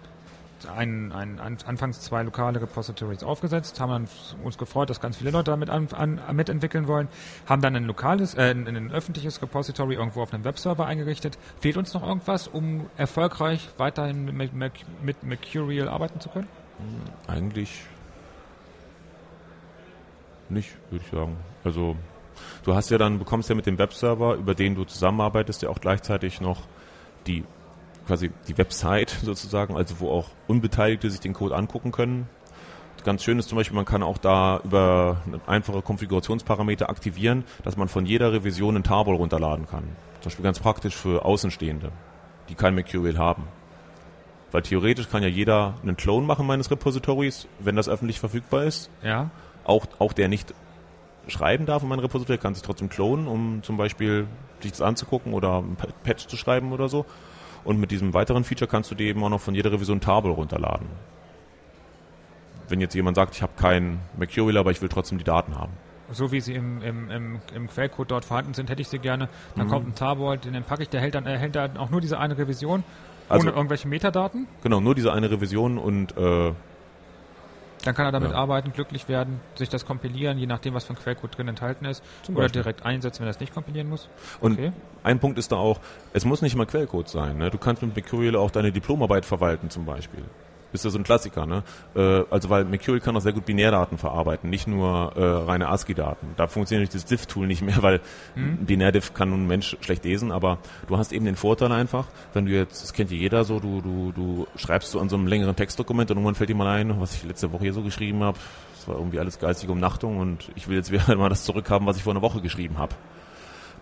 ein, ein, an, anfangs zwei lokale Repositories aufgesetzt, haben uns gefreut, dass ganz viele Leute damit an, an, mitentwickeln wollen, haben dann ein lokales, äh, ein, ein öffentliches Repository irgendwo auf einem Webserver eingerichtet. Fehlt uns noch irgendwas, um erfolgreich weiterhin mit, mit, mit Mercurial arbeiten zu können? Eigentlich nicht, würde ich sagen. Also du hast ja dann, bekommst ja mit dem Webserver, über den du zusammenarbeitest, ja auch gleichzeitig noch die quasi die Website sozusagen, also wo auch Unbeteiligte sich den Code angucken können. Ganz schön ist zum Beispiel, man kann auch da über einfache Konfigurationsparameter aktivieren, dass man von jeder Revision einen Tarball runterladen kann. Zum Beispiel ganz praktisch für Außenstehende, die kein Mercurial haben. Weil theoretisch kann ja jeder einen Clone machen meines Repositories, wenn das öffentlich verfügbar ist. Ja. Auch, auch der nicht schreiben darf in mein Repository, kann sich trotzdem klonen, um zum Beispiel sich das anzugucken oder ein Pa- Patch zu schreiben oder so. Und mit diesem weiteren Feature kannst du dir eben auch noch von jeder Revision Table runterladen. Wenn jetzt jemand sagt, ich habe kein Mercurial, aber ich will trotzdem die Daten haben. So wie sie im, im, im, im Quellcode dort vorhanden sind, hätte ich sie gerne. Dann Mhm. kommt ein Tarball, den packe ich, der hält dann, er hält dann auch nur diese eine Revision, Also- ohne irgendwelche Metadaten. Genau, nur diese eine Revision und äh, Dann kann er damit Ja. arbeiten, glücklich werden, sich das kompilieren, je nachdem, was für ein Quellcode drin enthalten ist. Zum oder Beispiel. direkt einsetzen, wenn er es nicht kompilieren muss. Und Okay. ein Punkt ist da auch, es muss nicht mal Quellcode sein. Ne? Du kannst mit Mercurial auch deine Diplomarbeit verwalten zum Beispiel. Ist ja so ein Klassiker. Ne? Äh, also weil Mercurial kann auch sehr gut Binärdaten verarbeiten, nicht nur äh, reine ASCII-Daten. Da funktioniert das Diff-Tool nicht mehr, weil hm. Binärdiff kann ein Mensch schlecht lesen, aber du hast eben den Vorteil einfach, wenn du jetzt, das kennt ja jeder so, du, du, du schreibst so an so einem längeren Textdokument und irgendwann fällt dir mal ein, was ich letzte Woche hier so geschrieben habe, das war irgendwie alles geistige Umnachtung und ich will jetzt wieder mal das zurückhaben, was ich vor einer Woche geschrieben habe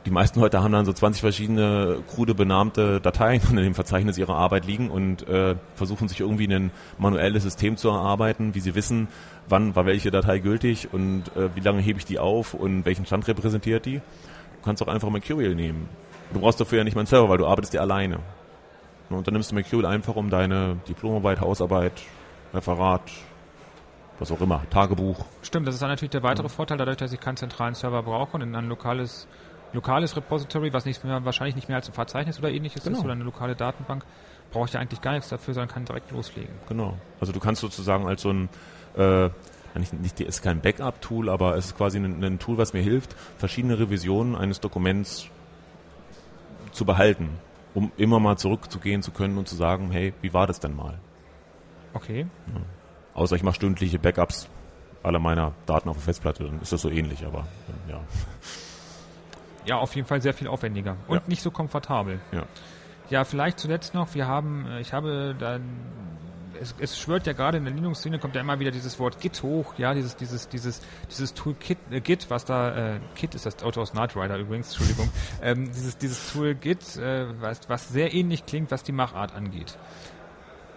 die meisten heute haben dann so 20 verschiedene krude benahmte Dateien in dem Verzeichnis ihrer Arbeit liegen und äh, versuchen sich irgendwie ein manuelles System zu erarbeiten, wie sie wissen, wann war welche Datei gültig und äh, wie lange hebe ich die auf und welchen Stand repräsentiert die. Du kannst auch einfach Mercurial nehmen. Du brauchst dafür ja nicht mal einen Server, weil du arbeitest ja alleine. Und dann nimmst du Mercurial einfach um deine Diplomarbeit, Hausarbeit, Referat, was auch immer, Tagebuch. Stimmt, das ist dann natürlich der weitere Vorteil, dadurch, dass ich keinen zentralen Server brauche und in ein lokales lokales Repository, was nicht mehr, wahrscheinlich nicht mehr als ein Verzeichnis oder ähnliches genau. ist oder eine lokale Datenbank, brauche ich ja eigentlich gar nichts dafür, sondern kann direkt loslegen. Genau. Also du kannst sozusagen als so ein äh, nicht, nicht, ist kein Backup-Tool, aber es ist quasi ein, ein, Tool, was mir hilft, verschiedene Revisionen eines Dokuments zu behalten, um immer mal zurückzugehen zu können und zu sagen, hey, wie war das denn mal? Okay. Ja. Außer ich mache stündliche Backups aller meiner Daten auf der Festplatte, dann ist das so ähnlich, aber ja. Ja, auf jeden Fall sehr viel aufwendiger und ja. nicht so komfortabel. Ja. Ja, vielleicht zuletzt noch, wir haben, äh, ich habe dann es, es schwört ja gerade in der Linux-Szene kommt ja immer wieder dieses Wort Git hoch, ja, dieses, dieses, dieses, dieses Tool Kit, äh, Git, was da, äh, Kit ist das Auto aus Knight Rider übrigens, Entschuldigung, ähm, dieses, dieses Tool Git, äh, was, was sehr ähnlich klingt, was die Machart angeht.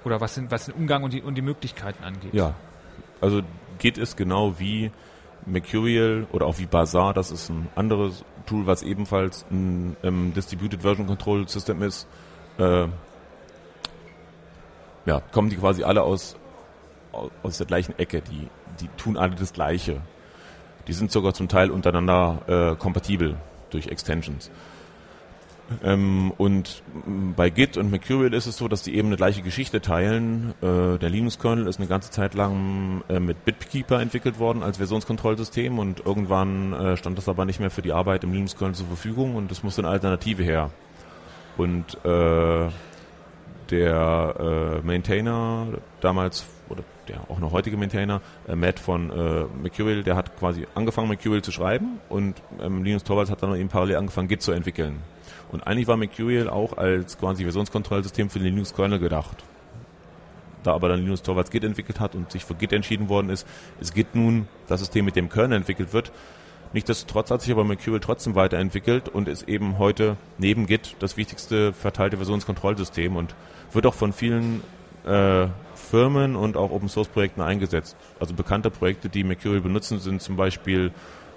Oder was, sind, was den Umgang und die, und die Möglichkeiten angeht. Ja, also Git ist genau wie Mercurial oder auch wie Bazaar, das ist ein anderes Tool, was ebenfalls ein ähm, Distributed Version Control System ist. Äh, ja, kommen die quasi alle aus, aus der gleichen Ecke. Die, die tun alle das Gleiche. Die sind sogar zum Teil untereinander äh, kompatibel durch Extensions. Ähm, und bei Git und Mercurial ist es so, dass die eben eine gleiche Geschichte teilen. Äh, der Linux-Kernel ist eine ganze Zeit lang äh, mit Bitkeeper entwickelt worden als Versionskontrollsystem und irgendwann äh, stand das aber nicht mehr für die Arbeit im Linux-Kernel zur Verfügung und es musste eine Alternative her. Und äh, der äh, Maintainer damals oder der auch noch heutige Maintainer, äh, Matt von äh, Mercurial, der hat quasi angefangen Mercurial zu schreiben und ähm, Linus Torvalds hat dann eben parallel angefangen Git zu entwickeln. Und eigentlich war Mercurial auch als quasi Versionskontrollsystem für den Linux-Kernel gedacht. Da aber dann Linus Torvalds Git entwickelt hat und sich für Git entschieden worden ist, ist Git nun das System, mit dem Kernel entwickelt wird. Nichtsdestotrotz hat sich aber Mercurial trotzdem weiterentwickelt und ist eben heute neben Git das wichtigste verteilte Versionskontrollsystem und wird auch von vielen äh, Firmen und auch Open Source Projekten eingesetzt. Also bekannte Projekte, die Mercurial benutzen, sind zum Beispiel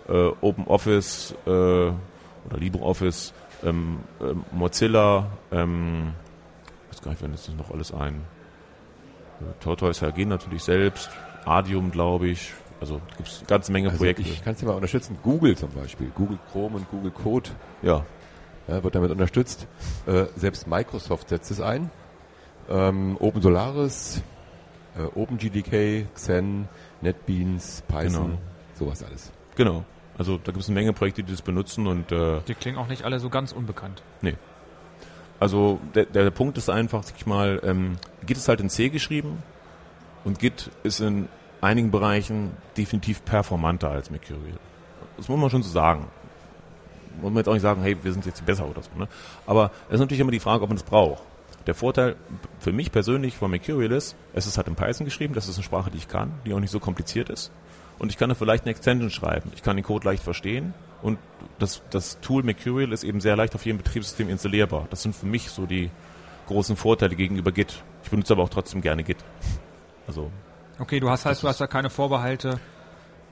äh, OpenOffice äh, oder LibreOffice, ähm, äh, Mozilla, ähm, ich weiß gar nicht, wenn das noch alles ein. Äh, Tortoise HG natürlich selbst, Adium, glaube ich. Also gibt es eine ganze Menge also Projekte. Ich kann es dir mal unterstützen. Google zum Beispiel, Google Chrome und Google Code. Ja. ja wird damit unterstützt. Äh, selbst Microsoft setzt es ein. Ähm, Open Solaris, äh, OpenGDK, Xen, NetBeans, Python, genau. sowas alles. Genau. Also da gibt es eine Menge Projekte, die das benutzen und äh, die klingen auch nicht alle so ganz unbekannt. Nee. Also der, der Punkt ist einfach, sag ich mal, ähm, Git ist halt in C geschrieben und Git ist in einigen Bereichen definitiv performanter als Mercurial. Das muss man schon so sagen. Muss man jetzt auch nicht sagen, hey, wir sind jetzt besser oder so. Ne? Aber es ist natürlich immer die Frage, ob man es braucht. Der Vorteil für mich persönlich von Mercurial ist, es ist halt in Python geschrieben, das ist eine Sprache, die ich kann, die auch nicht so kompliziert ist und ich kann da vielleicht eine Extension schreiben. Ich kann den Code leicht verstehen und das, das Tool Mercurial ist eben sehr leicht auf jedem Betriebssystem installierbar. Das sind für mich so die großen Vorteile gegenüber Git. Ich benutze aber auch trotzdem gerne Git. Also. Okay, du hast heißt, du hast da keine Vorbehalte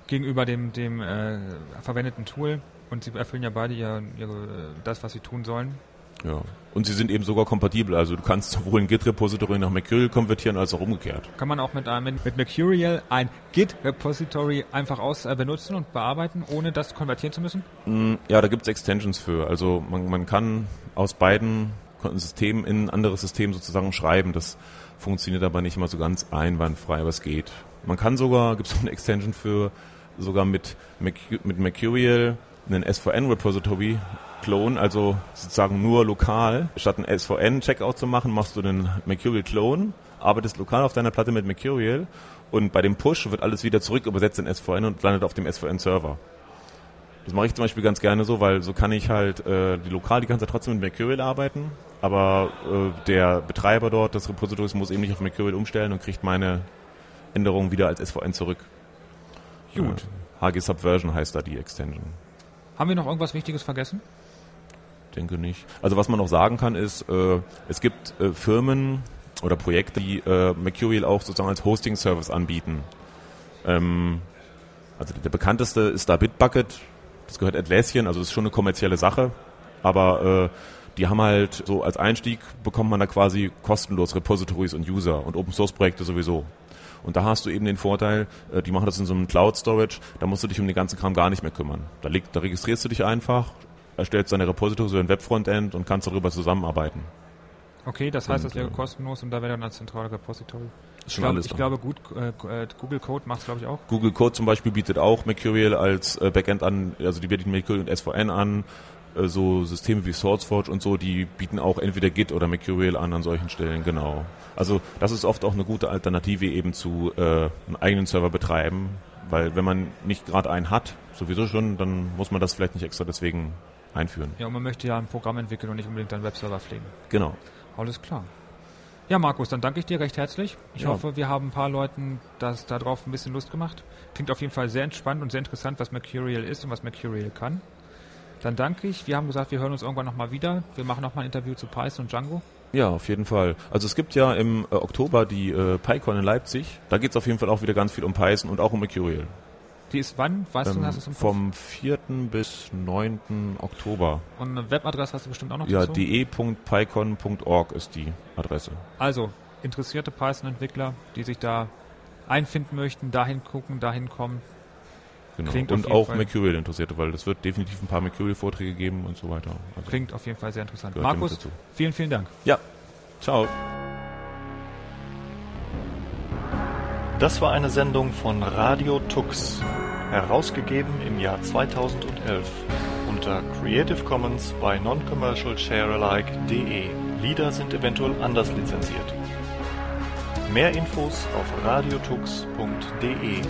gegenüber dem, dem äh, verwendeten Tool und sie erfüllen ja beide ihr, ihre, das, was sie tun sollen. Ja. Und sie sind eben sogar kompatibel. Also du kannst sowohl ein Git-Repository nach Mercurial konvertieren als auch umgekehrt. Kann man auch mit, äh, mit, Mercurial ein Git-Repository einfach aus äh, benutzen und bearbeiten, ohne das konvertieren zu müssen? Mm, ja, da gibt es Extensions für. Also man, man kann aus beiden Systemen in ein anderes System sozusagen schreiben. Das funktioniert aber nicht immer so ganz einwandfrei, aber es geht. Man kann sogar, gibt es auch eine Extension für, sogar mit, mit Mercurial einen SVN-Repository Clone, also sozusagen nur lokal. Statt einen SVN-Checkout zu machen, machst du den Mercurial Clone arbeitest lokal auf deiner Platte mit Mercurial und bei dem Push wird alles wieder zurück übersetzt in SVN und landet auf dem SVN-Server. Das mache ich zum Beispiel ganz gerne so, weil so kann ich halt äh, die lokal die ganze Zeit trotzdem mit Mercurial arbeiten, aber äh, der Betreiber dort des Repositoriums muss eben nicht auf Mercurial umstellen und kriegt meine Änderungen wieder als SVN zurück. Gut. Äh, HG Subversion heißt da die Extension. Haben wir noch irgendwas Wichtiges vergessen? Denke nicht. Also was man noch sagen kann ist, äh, es gibt äh, Firmen oder Projekte, die äh, Mercurial auch sozusagen als Hosting-Service anbieten. Ähm, also der bekannteste ist da Bitbucket. Das gehört Atlassian, also das ist schon eine kommerzielle Sache. Aber äh, die haben halt so als Einstieg bekommt man da quasi kostenlos Repositories und User und Open Source Projekte sowieso. Und da hast du eben den Vorteil, äh, die machen das in so einem Cloud Storage, da musst du dich um den ganzen Kram gar nicht mehr kümmern. Da, liegt, da registrierst du dich einfach, erstellst deine Repositories über ein Webfrontend und kannst darüber zusammenarbeiten. Okay, das heißt, Und, das wäre äh, kostenlos und da wäre dann ein zentraler Repository. Ist Ich alles ich da. glaube gut, äh, äh, Google Code macht es, glaube ich, auch. Google Code zum Beispiel bietet auch Mercurial als äh, Backend an, also die bieten Mercurial und SVN an. Äh, so Systeme wie SourceForge und so, die bieten auch entweder Git oder Mercurial an an solchen Stellen, genau. Also das ist oft auch eine gute Alternative eben zu äh, einem eigenen Server betreiben, weil wenn man nicht gerade einen hat, sowieso schon, dann muss man das vielleicht nicht extra deswegen einführen. Ja, und man möchte ja ein Programm entwickeln und nicht unbedingt einen Webserver pflegen. Genau. Alles klar. Ja, Markus, dann danke ich dir recht herzlich. Ich Ja. hoffe, wir haben ein paar Leuten das darauf ein bisschen Lust gemacht. Klingt auf jeden Fall sehr entspannt und sehr interessant, was Mercurial ist und was Mercurial kann. Dann danke ich. Wir haben gesagt, wir hören uns irgendwann nochmal wieder. Wir machen nochmal ein Interview zu Python und Django. Ja, auf jeden Fall. Also es gibt ja im äh, Oktober die äh, PyCon in Leipzig. Da geht es auf jeden Fall auch wieder ganz viel um Python und auch um Mercurial. Die ist wann? Weißt du, Ähm, hast du im Kopf? vom 4. bis 9. Oktober. Und eine Webadresse hast du bestimmt auch noch Ja, de.pycon.org ist die Adresse. Also, interessierte Python-Entwickler, die sich da einfinden möchten, dahin gucken, dahin kommen. Genau. Klingt und auch Fall- Mercurial Interessierte, weil es wird definitiv ein paar Mercurial-Vorträge geben und so weiter. Also Klingt auf jeden Fall sehr interessant. Markus, vielen, vielen Dank. Ja, ciao. Das war eine Sendung von Radio Tux, herausgegeben im Jahr 2011 unter Creative Commons bei Non-Commercial Sharealike.de. Lieder sind eventuell anders lizenziert. Mehr Infos auf radiotux.de.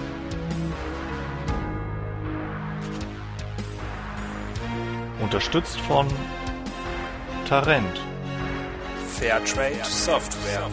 Unterstützt von Tarent. Fairtrade Software.